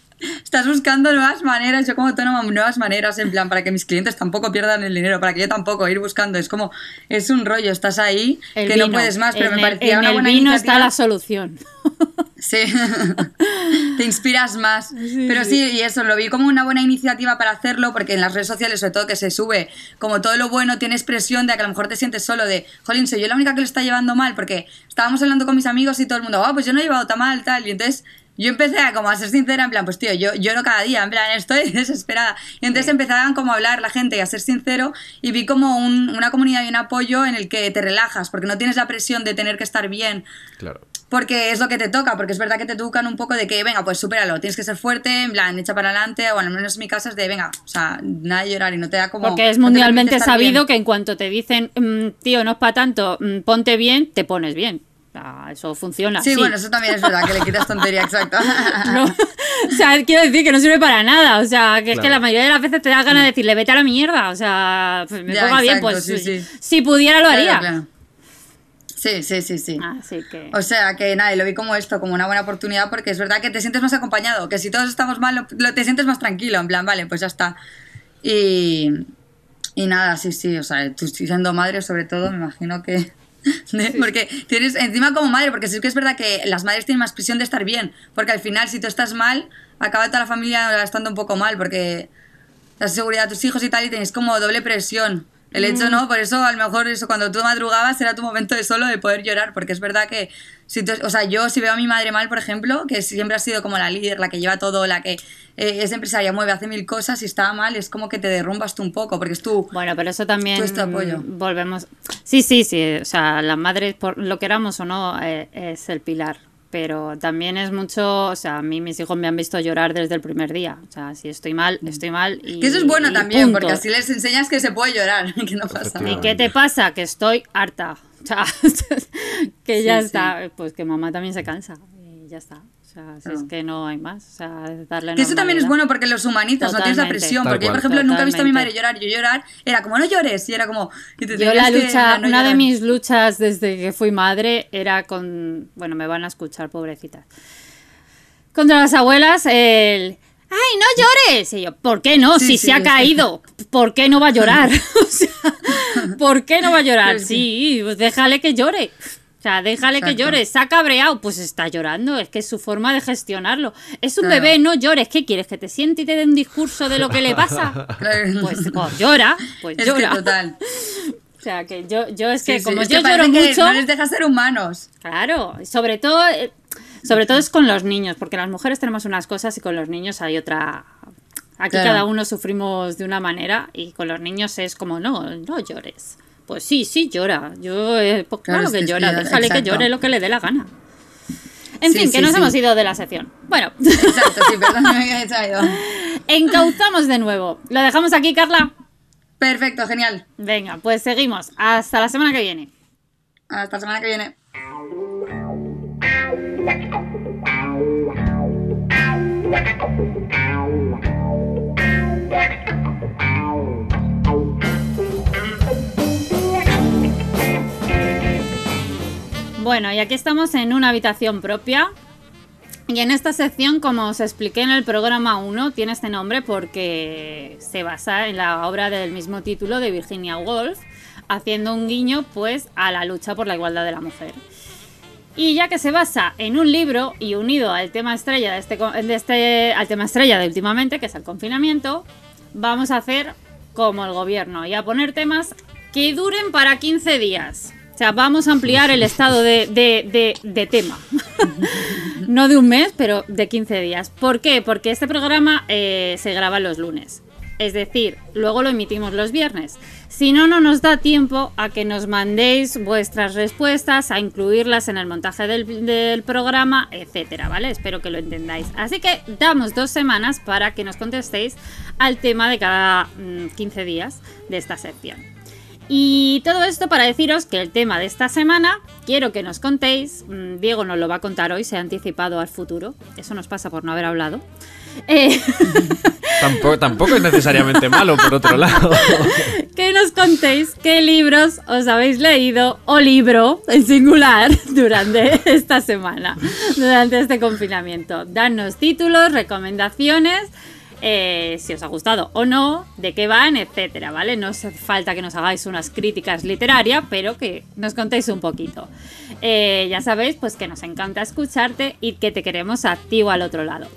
Estás buscando nuevas maneras, yo como autónoma, nuevas maneras, en plan, para que mis clientes tampoco pierdan el dinero, para que yo tampoco ir buscando. Es como, es un rollo, estás ahí, el que vino. no puedes más, pero me el- parecía una el buena vino iniciativa. está la solución. Sí, te inspiras más. Pero sí, y eso, lo vi como una buena iniciativa para hacerlo, porque en las redes sociales, sobre todo que se sube, como todo lo bueno, tienes presión de que a lo mejor te sientes solo, de, jolín, soy yo la única que lo está llevando mal, porque estábamos hablando con mis amigos y todo el mundo, ah, pues yo no he llevado tan mal, tal, y entonces yo empecé a como a ser sincera, en plan, pues tío, yo lloro cada día, en plan, estoy desesperada. Y entonces empezaban como a hablar la gente y a ser sincero y vi como un- una comunidad y un apoyo en el que te relajas, porque no tienes la presión de tener que estar bien, Claro. porque es lo que te toca, porque es verdad que te educan un poco de que, venga, pues supéralo, tienes que ser fuerte, en plan, echa para adelante, o al menos en mi casa es de, venga, o sea, nada de llorar y no te da como... Porque es no te mundialmente sabido bien. que en cuanto te dicen, "Mm, tío, no es para tanto, mm, ponte bien, te pones bien. Eso funciona. Sí, bueno, eso también es verdad, que le quitas tontería, exacto. No, o sea, quiero decir que no sirve para nada. O sea, que es que la mayoría de las veces te da ganas de decirle, vete a la mierda. O sea, pues me Ya, ponga bien, pues sí, sí. si pudiera lo haría. Claro, claro. Sí, sí, sí, sí. Así que. O sea, que nada, y lo vi como esto, como una buena oportunidad, porque es verdad que te sientes más acompañado, que si todos estamos mal, lo, lo- te sientes más tranquilo, en plan, vale, pues ya está. Y, y nada, sí, sí, o sea, tú siendo madre sobre todo, me imagino que... de- Porque tienes, encima como madre, porque sí que es verdad que las madres tienen más presión de estar bien, porque al final si tú estás mal, acaba toda la familia estando un poco mal, porque la seguridad de tus hijos y tal, y tenéis como doble presión. El hecho, ¿no? Por eso, a lo mejor, eso, cuando tú madrugabas era tu momento de solo de poder llorar, porque es verdad que, si tú- o sea, yo si veo a mi madre mal, por ejemplo, que siempre ha sido como la líder, la que lleva todo, la que eh, es empresaria, mueve, hace mil cosas, y estaba mal, es como que te derrumbas tú un poco, porque es tú... Bueno, pero eso también Tú es tu apoyo. mm, volvemos. Sí, sí, sí. O sea, las madres, por lo queramos o no, eh, es el pilar. Pero también es mucho. O sea, a mí mis hijos me han visto llorar desde el primer día. O sea, si estoy mal, estoy mal. Y, Que eso es bueno y también, punto. porque así les enseñas que se puede llorar, que no pasa ¿Y nada. qué te pasa? Que estoy harta. O sea, que ya Sí, está. Pues que mamá también se cansa. Y ya está. Sea, si es Ah. que no hay más. O sea, darle Que eso también es bueno porque los humanizas, no tienes la Totalmente. presión. Tal Porque yo, por ejemplo, nunca he visto a mi madre Totalmente. llorar. Yo llorar era como, no llores. Y era como. y te Yo la lucha, no una de mis luchas desde que fui madre era con, bueno, me van a escuchar, pobrecitas. Contra las abuelas, el, ¡ay, no llores! Y yo, ¿por qué no? Sí, si sí, se ha caído, ¿por qué no va a llorar? o sea, ¿por qué no va a llorar? Sí, pues déjale que llore. O sea, déjale que llore, se ha cabreado, pues está llorando, es que es su forma de gestionarlo. Es un Claro. bebé, no llores, ¿qué quieres? ¿Que te siente y te dé un discurso de lo que le pasa? Claro. Pues, pues llora, pues Es llora. que total. O sea, que yo, yo es que Sí, sí, como es yo que parece lloro que mucho, No les deja ser humanos. claro, y sobre todo, eh, sobre todo es con los niños, porque las mujeres tenemos unas cosas y con los niños hay otra. Aquí Claro. cada uno sufrimos de una manera y con los niños es como, no, no llores. Pues sí, sí llora. Yo, eh, pues Claro, que llora, que- déjale que llore lo que le dé la gana. En Sí, fin, que sí, nos sí. hemos ido de la sección. Bueno, Exacto, sí, perdón, me había echado. encauzamos de nuevo. ¿Lo dejamos aquí, Carla? Perfecto, genial. Venga, pues seguimos. Hasta la semana que viene. Hasta la semana que viene. Bueno, y aquí estamos en una habitación propia. Y en esta sección, como os expliqué en el programa 1, tiene este nombre porque se basa en la obra del mismo título de Virginia Woolf, haciendo un guiño pues a la lucha por la igualdad de la mujer. Y ya que se basa en un libro y unido al tema estrella de este, de este al tema estrella de últimamente, que es el confinamiento, vamos a hacer como el gobierno y a poner temas que duren para 15 días. O sea, vamos a ampliar el estado de, tema. no de un mes, pero de 15 días. ¿Por qué? Porque este programa eh, se graba los lunes. Es decir, luego lo emitimos los viernes. Si no, no nos da tiempo a que nos mandéis vuestras respuestas, a incluirlas en el montaje del, programa, etcétera, ¿vale? Espero que lo entendáis. Así que damos dos semanas para que nos contestéis al tema de cada mm, 15 días de esta sección. Y todo esto para deciros que el tema de esta semana quiero que nos contéis. mm, Diego nos lo va a contar hoy, se ha anticipado al futuro. Eso nos pasa por no haber hablado. Eh, Tampoco, tampoco es necesariamente malo, por otro lado. que nos contéis qué libros os habéis leído o libro en singular durante esta semana, durante este confinamiento. Danos títulos, recomendaciones, eh, si os ha gustado o no, de qué van, etcétera, ¿vale? No hace falta que nos hagáis unas críticas literarias, pero que nos contéis un poquito. Eh, ya sabéis, pues que nos encanta escucharte y que te queremos activo al otro lado.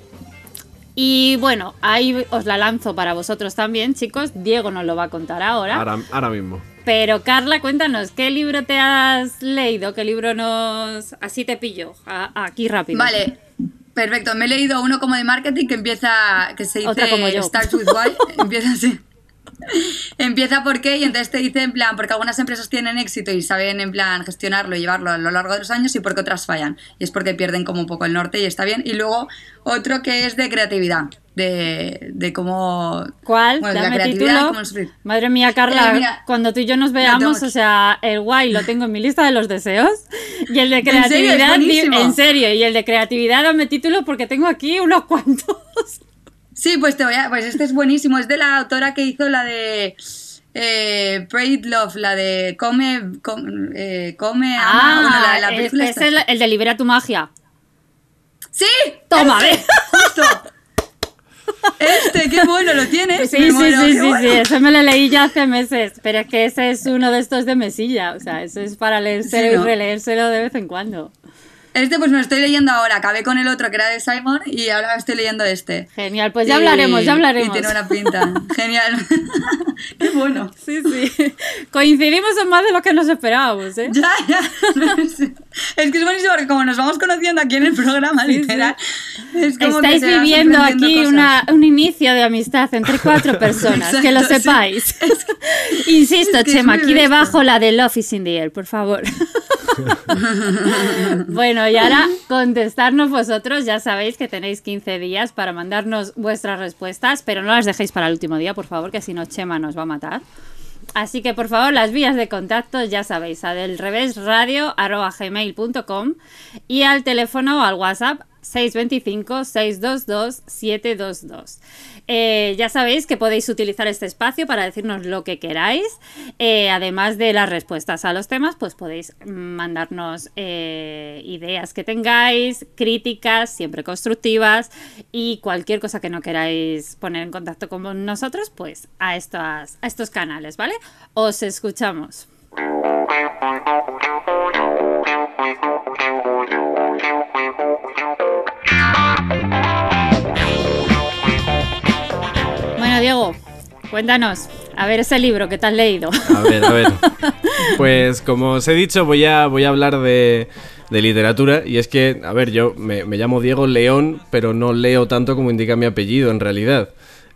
Y bueno, ahí os la lanzo para vosotros también, chicos. Diego nos lo va a contar ahora. Ahora, ahora mismo. Pero Carla, cuéntanos, ¿qué libro te has leído? ¿Qué libro nos... Así te pillo, a- aquí rápido. Vale, Perfecto, me he leído uno como de marketing que empieza, que se dice Otra como yo. Starts with Why, empieza así. Empieza por qué y entonces te dice en plan, porque algunas empresas tienen éxito y saben en plan gestionarlo y llevarlo a lo largo de los años y porque otras fallan. Y es porque pierden como un poco el norte y está bien. Y luego otro que es de creatividad, de, de cómo... ¿Cuál? bueno, de la Dame creatividad, título. cómo. Madre mía, Carla, Eh, mira, cuando tú y yo nos veamos, o sea, el guay lo tengo en mi lista de los deseos. Y el de ¿En serio? Creatividad, di- buenísimo. en serio, y el de creatividad, dame título porque tengo aquí unos cuantos. Sí, pues te voy a... Pues este es buenísimo, es de la autora que hizo la de... Eh, Prayed Love, la de Come, com- eh, come, ama, bueno, la, la es, película es esta. el, el de Libera tu magia. ¡Sí! Toma, ¡Este! ve. ¡Justo! Este, qué bueno, lo tienes. Sí, Me sí, muero, sí, sí, bueno. sí, ese me lo leí ya hace meses, pero es que ese es uno de estos de mesilla, o sea, eso es para leérselo Sí, ¿no? y releérselo de vez en cuando. Este pues me lo estoy leyendo ahora, acabé con el otro que era de Simon y ahora estoy leyendo este. Genial, pues ya Y- hablaremos, ya hablaremos. Y tiene una pinta. Genial. qué bueno. Sí, sí. Coincidimos en más de lo que nos esperábamos, ¿eh? Ya, ya. Es que es buenísimo porque como nos vamos conociendo aquí en el programa, Sí, sí. literal. Es como Estáis que viviendo aquí una, un inicio de amistad entre cuatro personas, que lo sí. sepáis. Insisto, es que es Chema, aquí debajo la de Love is in the air, por favor. bueno, y ahora contestarnos vosotros, ya sabéis que tenéis 15 días para mandarnos vuestras respuestas, pero no las dejéis para el último día, por favor, que si no Chema nos va a matar. Así que por favor, las vías de contacto ya sabéis, a del revés radio arroba gmail.com y al teléfono o al WhatsApp 625-622-722. Eh, ya sabéis que podéis utilizar este espacio para decirnos lo que queráis. Eh, además de las respuestas a los temas, pues podéis mandarnos eh, ideas que tengáis, críticas, siempre constructivas y cualquier cosa que no queráis poner en contacto con nosotros, pues a, estas, a estos canales, ¿vale? Os escuchamos. Cuéntanos. A ver ese libro que te has leído. A ver, a ver. Pues como os he dicho, voy a, voy a hablar de, de literatura. Y es que, a ver, yo me, me llamo Diego León, pero no leo tanto como indica mi apellido en realidad.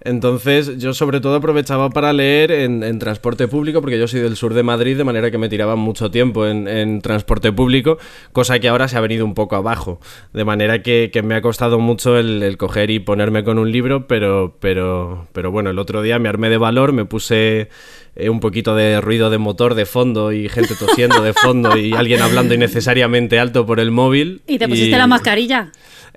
Entonces, yo sobre todo aprovechaba para leer en, en transporte público, porque yo soy del sur de Madrid, de manera que me tiraba mucho tiempo en, en transporte público, cosa que ahora se ha venido un poco abajo. De manera que, que me ha costado mucho el, el coger y ponerme con un libro, pero, pero, pero bueno, el otro día me armé de valor, me puse eh, un poquito de ruido de motor de fondo y gente tosiendo de fondo y alguien hablando innecesariamente alto por el móvil. ¿Y te pusiste la mascarilla?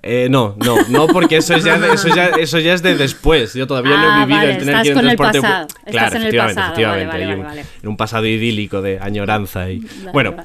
Eh, no, no, no, porque eso ya, eso ya, eso ya es de después. Yo todavía no Ah, he vivido vale, el tener que ir en con el transporte estás Claro, en el efectivamente, pasado, efectivamente. vale, hay vale, un- vale. En un pasado idílico de añoranza. Y, bueno,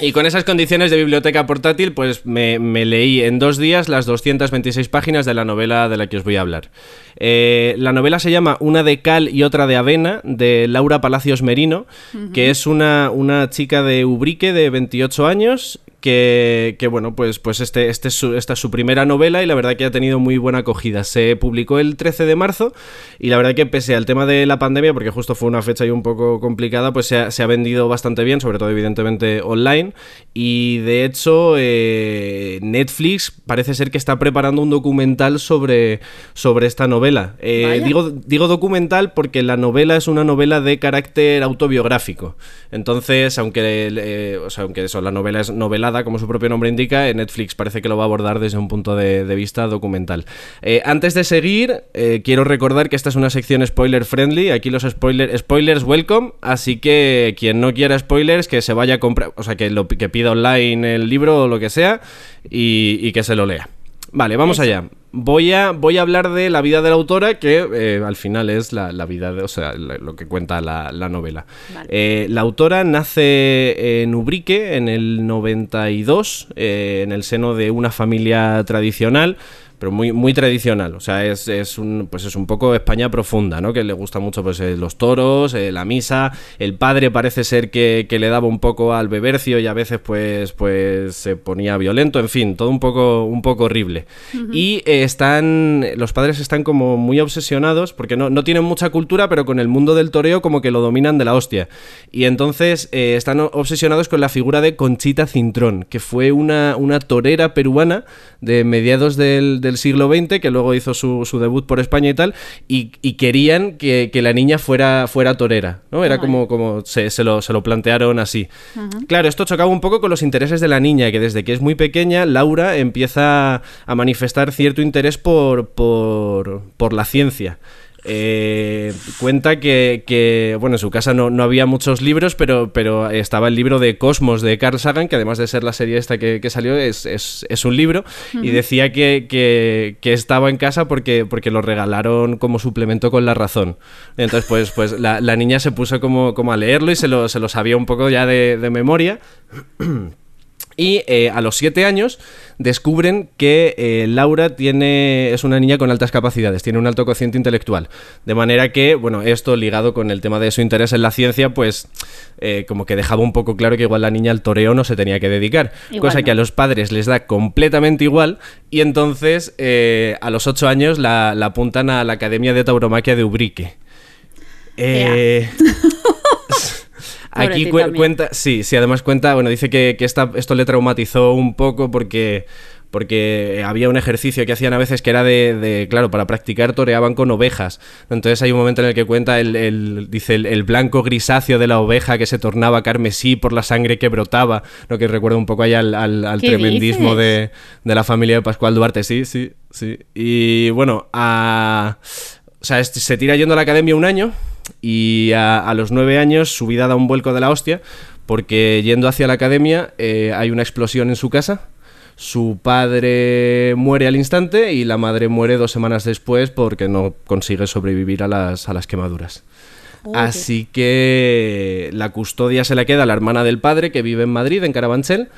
y con esas condiciones de biblioteca portátil, pues me, me leí en dos días las 226 páginas de la novela de la que os voy a hablar. Eh, la novela se llama Una de cal y otra de avena, de Laura Palacios Merino, que es una, una chica de Ubrique de 28 años. Que, que, bueno, pues, pues este, este es su- esta es su primera novela y la verdad que ha tenido muy buena acogida. Se publicó el 13 de marzo y la verdad que pese al tema de la pandemia, porque justo fue una fecha ahí un poco complicada, pues se ha, se ha vendido bastante bien, sobre todo evidentemente online. Y de hecho eh, Netflix parece ser que está preparando un documental sobre, sobre esta novela. Eh, digo, digo documental porque la novela es una novela de carácter autobiográfico. Entonces, aunque, eh, o sea, aunque eso, la novela es novelada, como su propio nombre indica, en Netflix parece que lo va a abordar desde un punto de, vista documental. Eh, antes de seguir, eh, quiero recordar que esta es una sección spoiler friendly. Aquí los spoiler, spoilers welcome. Así que quien no quiera spoilers, que se vaya a comprar, o sea, que pida online el libro o lo que sea y, y que se lo lea. Vale, vamos allá. Voy a, voy a hablar de la vida de la autora, que eh, al final es la, la vida, de, o sea, la- lo que cuenta la, la novela. Vale. Eh, la autora nace en Ubrique en el 92, eh, en el seno de una familia tradicional. Pero muy, muy tradicional. O sea, es, es un, pues es un poco España profunda, ¿no? Que le gusta mucho pues, eh, los toros, eh, la misa. El padre parece ser que, que, le daba un poco al bebercio y a veces pues, pues se ponía violento. En fin, todo un poco, un poco horrible. Y eh, están, los padres están como muy obsesionados, porque no, no, tienen mucha cultura, pero con el mundo del toreo como que lo dominan de la hostia. Y entonces están obsesionados con la figura de Conchita Cintrón, que fue una, una torera peruana de mediados del, del siglo XX, que luego hizo su, su, debut por España y tal, y, y querían que, que, la niña fuera, fuera torera, ¿no? Era como, como se, se, lo, se lo plantearon así. Claro, esto chocaba un poco con los intereses de la niña, que desde que es muy pequeña, Laura empieza a manifestar cierto interés por, por, por la ciencia. Eh, cuenta que, que, bueno, en su casa no, no, había muchos libros, pero, pero estaba el libro de Cosmos de Carl Sagan, que además de ser la serie esta que, que salió, es, es, es, un libro, uh -huh. y decía que, que, que, estaba en casa porque, porque lo regalaron como suplemento con la razón. Entonces, pues, pues la, la niña se puso como, como a leerlo y se lo, se lo sabía un poco ya de, de memoria. Y eh, a los siete años descubren que eh, Laura tiene, es una niña con altas capacidades, tiene un alto cociente intelectual. De manera que, bueno, esto ligado con el tema de su interés en la ciencia, pues eh, como que dejaba un poco claro que igual la niña al toreo no se tenía que dedicar. Igual cosa no. que a los padres les da completamente igual. Y entonces a los ocho años la, la, apuntan a la Academia de Tauromaquia de Ubrique. Eh. Aquí cu cuenta, sí, sí, además cuenta, bueno, dice que, que esta, esto le traumatizó un poco porque porque había un ejercicio que hacían a veces que era de, de, claro, para practicar toreaban con ovejas. Entonces hay un momento en el que cuenta el, el dice el, el, blanco grisáceo de la oveja que se tornaba carmesí por la sangre que brotaba, lo que recuerda un poco ahí al, al, al tremendismo de, de, la familia de Pascual Duarte, sí, sí, sí. Y bueno, a... o sea, se tira yendo a la academia un año y a, a, los nueve años su vida da un vuelco de la hostia porque yendo hacia la academia eh, hay una explosión en su casa. Su padre muere al instante y la madre muere dos semanas después porque no consigue sobrevivir a las, a las quemaduras. Así que la custodia se la queda a la hermana del padre que vive en Madrid, en Carabanchel,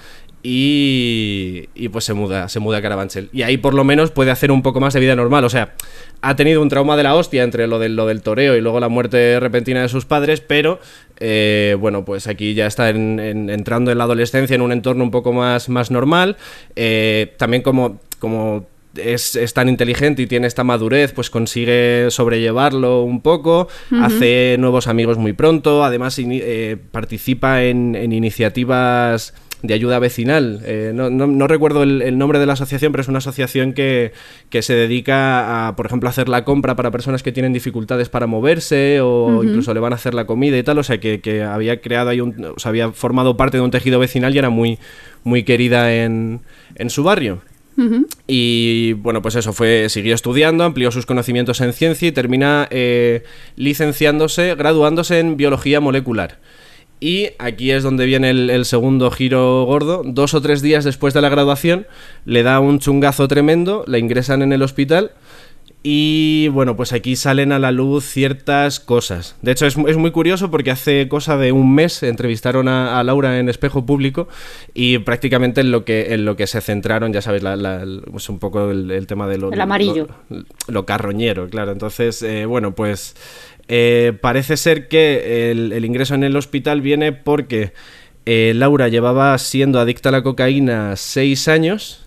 y, y, pues se muda, se muda a Carabanchel. Y ahí por lo menos puede hacer un poco más de vida normal. O sea, ha tenido un trauma de la hostia entre lo del, lo del toreo y luego la muerte repentina de sus padres, pero eh, bueno, pues aquí ya está en, en, entrando en la adolescencia en un entorno un poco más, más normal. Eh, también como, como es, es, tan inteligente y tiene esta madurez, pues consigue sobrellevarlo un poco, uh -huh. hace nuevos amigos muy pronto, además eh, participa en, en iniciativas de ayuda vecinal. Eh, no, no, no, recuerdo el, el, nombre de la asociación, pero es una asociación que, que, se dedica a, por ejemplo, hacer la compra para personas que tienen dificultades para moverse o uh -huh. incluso le van a hacer la comida y tal. O sea, que, que había creado ahí un, o sea, había formado parte de un tejido vecinal y era muy, muy querida en, en su barrio. Uh -huh. Y bueno, pues eso, fue, siguió estudiando, amplió sus conocimientos en ciencia y termina eh, licenciándose, graduándose en biología molecular. Y aquí es donde viene el, el, segundo giro gordo. Dos o tres días después de la graduación, le da un chungazo tremendo, la ingresan en el hospital. Y bueno, pues aquí salen a la luz ciertas cosas. De hecho, es, es muy curioso porque hace cosa de un mes entrevistaron a, a, Laura en espejo público y prácticamente en lo que, en lo que se centraron, ya sabes, la, la, pues un poco el, el, tema de lo, el amarillo. Lo, lo carroñero, claro. Entonces, eh, bueno, pues eh, parece ser que el, el, ingreso en el hospital viene porque eh, Laura llevaba siendo adicta a la cocaína seis años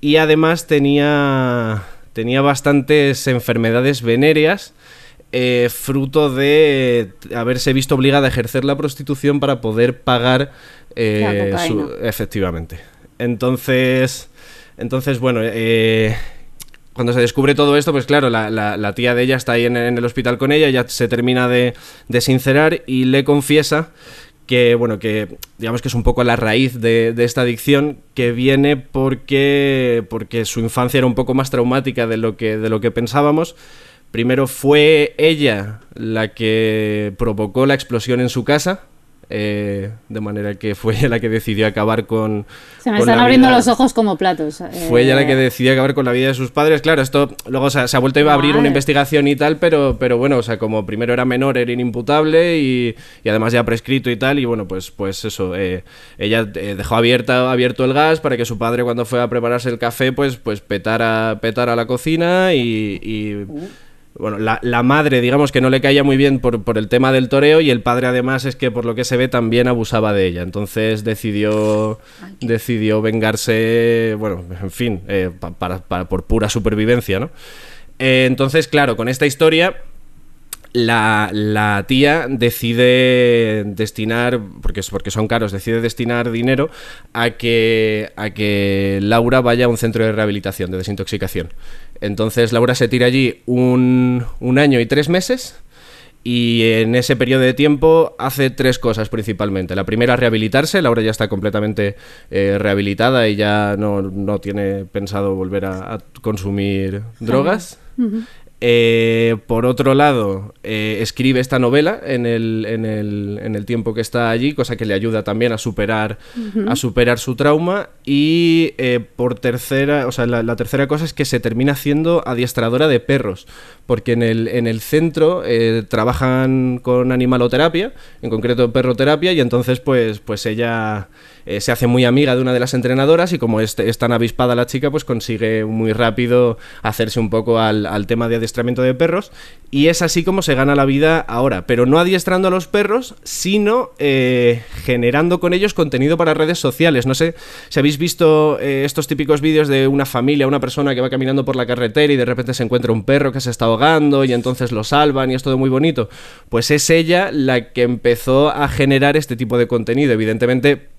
y además tenía, tenía bastantes enfermedades venéreas. Eh, fruto de haberse visto obligada a ejercer la prostitución para poder pagar su, efectivamente. Entonces, entonces bueno, eh, cuando se descubre todo esto, pues claro, la, la, tía de ella está ahí en, en, el hospital con ella, ya se termina de, de sincerar y le confiesa que, bueno, que digamos que es un poco la raíz de, de, esta adicción que viene porque, porque su infancia era un poco más traumática de lo que, de lo que pensábamos. Primero fue ella la que provocó la explosión en su casa, eh, de manera que fue ella la que decidió acabar con. Se me con están abriendo vida- los ojos como platos. Fue ella la Eh, que decidió acabar con la vida de sus padres. Claro, esto luego se, ha- se ha vuelto a abrir una investigación y tal, pero, pero bueno, o sea, como primero era menor, era inimputable y, y además ya prescrito y tal. Y bueno, pues, pues eso, eh, ella eh, dejó abierta, abierto el gas para que su padre, cuando fue a prepararse el café, pues, pues petara, petara la cocina y. y, bueno, la, la madre, digamos que no le caía muy bien por, por el tema del toreo y el padre además es que por lo que se ve también abusaba de ella. Entonces decidió, decidió vengarse, bueno, en fin, eh, pa- para, para- por pura supervivencia, ¿no? Eh, entonces, claro, con esta historia la, la tía decide destinar, porque, es- porque son caros, decide destinar dinero a que, a que Laura vaya a un centro de rehabilitación, de desintoxicación. Entonces Laura se tira allí un, un año y tres meses. Y en ese periodo de tiempo hace tres cosas principalmente. La primera, rehabilitarse. Laura ya está completamente eh, rehabilitada y ya no, no tiene pensado volver a, a consumir drogas. Eh, por otro lado, eh, escribe esta novela en el, en, el, en el tiempo que está allí, cosa que le ayuda también a superar, a superar su trauma. Y eh, por tercera, o sea, la, la tercera cosa es que se termina haciendo adiestradora de perros, porque en el, en el centro eh, trabajan con animaloterapia, en concreto perroterapia, y entonces pues, pues ella eh, se hace muy amiga de una de las entrenadoras y como es, es tan avispada la chica, pues consigue muy rápido hacerse un poco al, al tema de adiestramiento de perros y es así como se gana la vida ahora, pero no adiestrando a los perros, sino eh, generando con ellos contenido para redes sociales. No sé si habéis visto eh, estos típicos vídeos de una familia, una persona que va caminando por la carretera y de repente se encuentra un perro que se está ahogando y entonces lo salvan y es todo muy bonito. Pues es ella la que empezó a generar este tipo de contenido. Evidentemente,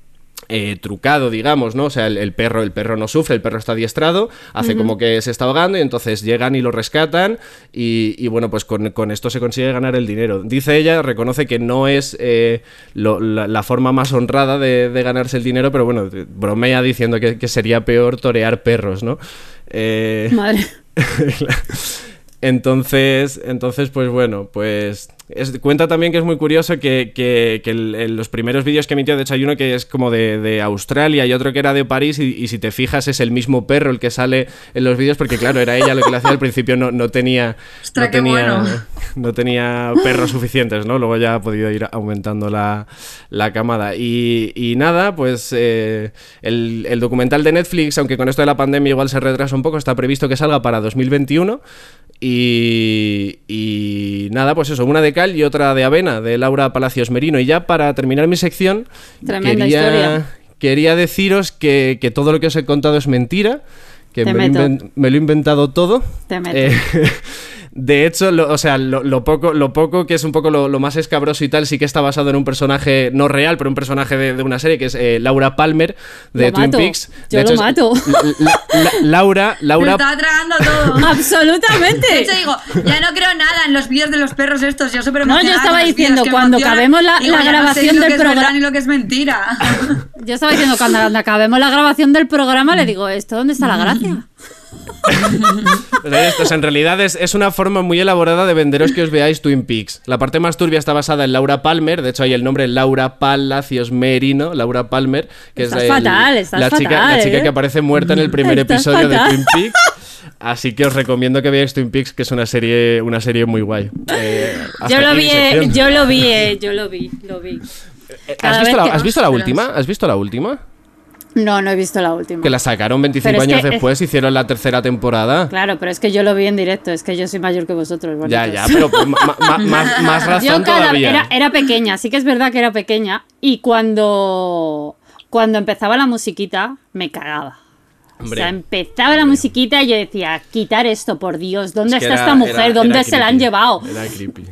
eh, trucado, digamos, ¿no? O sea, el, el perro, el perro no sufre, el perro está adiestrado, hace como que se está ahogando y entonces llegan y lo rescatan y, y bueno, pues con, con esto se consigue ganar el dinero. Dice ella, reconoce que no es eh, lo- la, la forma más honrada de, de ganarse el dinero, pero bueno, bromea diciendo que, que sería peor torear perros, ¿no? Eh, Madre. entonces, entonces, pues bueno, pues es- cuenta también que es muy curioso que, que- que el- en los primeros vídeos que emitió, de hecho hay uno que es como de, de Australia y otro que era de París y, y si te fijas es el mismo perro el que sale en los vídeos porque claro, era ella lo que le hacía al principio, no, no tenía... Ostras, no tenía, bueno. no tenía perros suficientes, ¿no? Luego ya ha podido ir aumentando la, la camada. Y, y nada, pues eh, el, el documental de Netflix, aunque con esto de la pandemia igual se retrasa un poco, está previsto que salga para 2021. Y, y nada, pues eso, una de y otra de avena, de Laura Palacios Merino. Y ya para terminar mi sección, Tremenda quería, historia. quería deciros que, que todo lo que os he contado es mentira. Que me, lo he meto. inven- me lo he inventado todo. Te meto. Eh, de hecho, lo, o sea, lo, lo poco, lo poco que es un poco lo, lo más escabroso y tal, sí que está basado en un personaje no real, pero un personaje de, de una serie que es eh, Laura Palmer de Lo Twin mato. Peaks. Yo de lo mato. la- la- Laura, Me Laura, estaba tragando todo. Absolutamente. De hecho, digo, ya no creo nada en los vídeos de los perros estos. Yo súper No, yo estaba diciendo, cuando acabemos la- la ya no sé grabación del programa- ni lo que es mentira. Yo estaba diciendo, cuando acabemos la grabación del programa, le digo, ¿esto dónde está la gracia? Pues o sea, en realidad es, es una forma muy elaborada de venderos que os veáis Twin Peaks. La parte más turbia está basada en Laura Palmer, de hecho hay el nombre Laura Palacios Merino, Laura Palmer, que Estás es el- fatal, estás la chica, fatal, la chica ¿eh? que aparece muerta en el primer Estás episodio fatal. de Twin Peaks. Así que os recomiendo que veáis Twin Peaks, que es una serie, una serie muy guay. Eh, hasta Yo lo vi, eh, yo lo vi, eh, yo lo vi, lo vi. Eh, ¿Has visto, la, que- has visto la Ostras. última? ¿Has visto la última? No, no he visto la última. Que la sacaron 25 Pero es años que es- después, hicieron la tercera temporada. Claro, pero es que yo lo vi en directo, es que yo soy mayor que vosotros. Ya, bonitos. ya, pero pues, ma- ma- más, más razón Yo cada- todavía. era, era pequeña, sí que es verdad que era pequeña. Y cuando, cuando empezaba la musiquita, me cagaba. Hombre. O sea, empezaba la musiquita y yo decía, quitar esto, por Dios, ¿dónde Es que está era- esta mujer? era- ¿Dónde se la han llevado? Era creepy.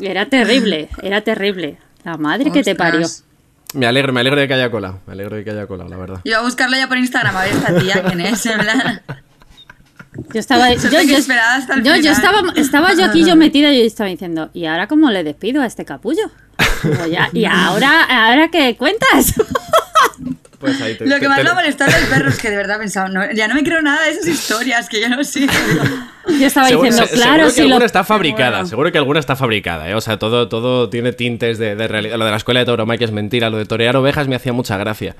Era terrible, era terrible. La madre que te parió. Me alegro, me alegro de que haya colado. Me alegro de que haya colado, la verdad. Yo voy a buscarla ya por Instagram a ver esta tía quién es. En plan. Yo estaba, yo, yo- esperaba hasta el yo- yo final. estaba, estaba yo aquí yo metida y yo estaba diciendo, ¿y ahora cómo le despido a este capullo? Digo, ya, ¿Y ahora, ahora qué cuentas? Pues ahí te- Lo te- que más te- me ha molestado del perro es que de verdad he pensado, no, ya no me creo nada de esas historias, que ya no sé. Yo estaba Seguro, diciendo, se- claro, seguro que si lo... alguna está fabricada, Bueno. seguro que alguna está fabricada, ¿eh? O sea, todo, todo tiene tintes de, de realidad. Lo de la escuela de tauromaquia es mentira, lo de torear ovejas me hacía mucha gracia.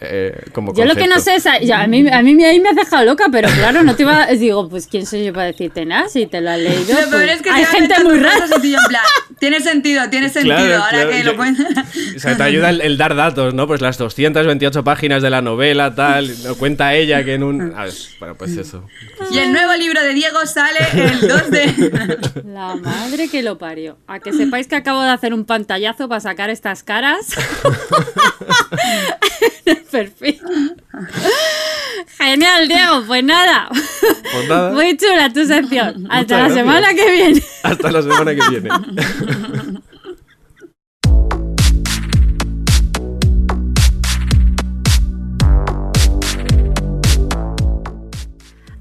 Eh, como Yo lo que no sé es, a, ya, a mí, a mí ahí me has dejado loca, pero claro, no te iba a... Digo, pues ¿quién soy yo para decirte nada? Si te lo has leído, Lo peor pues, es que hay gente muy rara. así, en plan, tiene sentido, tiene sentido, Claro, ahora claro, que yo- lo pueden... O sea, te ayuda el, el dar datos, ¿no? Pues las 228 páginas de la novela, tal. ¿no? Cuenta ella que en un. A ver, bueno, pues eso. Y el nuevo libro de Diego sale el 2 de... La madre que lo parió. A que sepáis que acabo de hacer un pantallazo para sacar estas caras. perfil. Genial, Diego. Pues nada. Pues nada. Muy chula tu sección. Hasta Muchas la gracias. semana que viene. Hasta la semana que viene.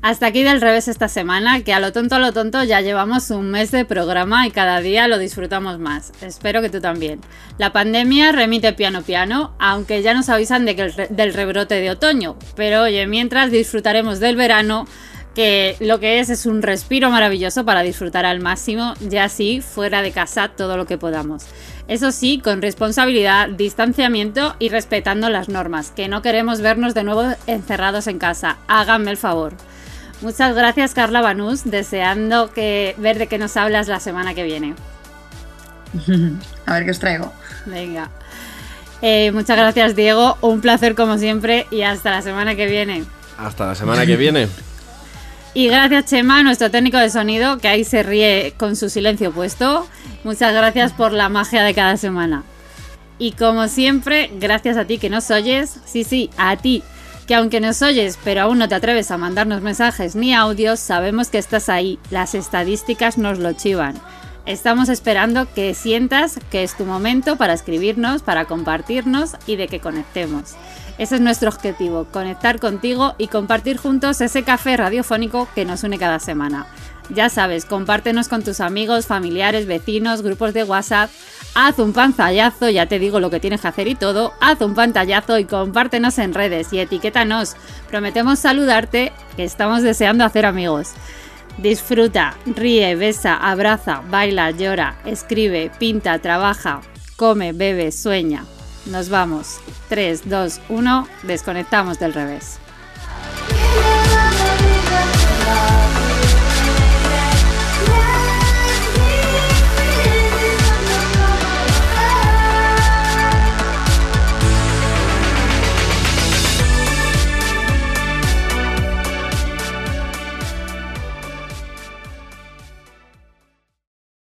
Hasta aquí del revés esta semana, que a lo tonto a lo tonto ya llevamos un mes de programa y cada día lo disfrutamos más. Espero que tú también. La pandemia remite piano piano, aunque ya nos avisan de que del rebrote de otoño. Pero oye, mientras disfrutaremos del verano, que lo que es es un respiro maravilloso para disfrutar al máximo, ya así fuera de casa todo lo que podamos. Eso sí, con responsabilidad, distanciamiento y respetando las normas, que no queremos vernos de nuevo encerrados en casa. Háganme el favor. Muchas gracias Carla Banús, deseando que ver de qué nos hablas la semana que viene. A ver qué os traigo. Venga. Eh, muchas gracias Diego, un placer como siempre y hasta la semana que viene. Hasta la semana que viene. Y gracias Chema, nuestro técnico de sonido, que ahí se ríe con su silencio puesto. Muchas gracias por la magia de cada semana. Y como siempre, gracias a ti que nos oyes, sí, sí, a ti, que aunque nos oyes pero aún no te atreves a mandarnos mensajes ni audios, sabemos que estás ahí, las estadísticas nos lo chivan. Estamos esperando que sientas que es tu momento para escribirnos, para compartirnos y de que conectemos. Ese es nuestro objetivo, conectar contigo y compartir juntos ese café radiofónico que nos une cada semana. Ya sabes, compártenos con tus amigos, familiares, vecinos, grupos de WhatsApp. Haz un pantallazo, ya te digo lo que tienes que hacer y todo. Haz un pantallazo y compártenos en redes y etiquétanos. Prometemos saludarte, que estamos deseando hacer amigos. Disfruta, ríe, besa, abraza, baila, llora, escribe, pinta, trabaja, come, bebe, sueña. Nos vamos. 3, 2, 1, desconectamos del revés.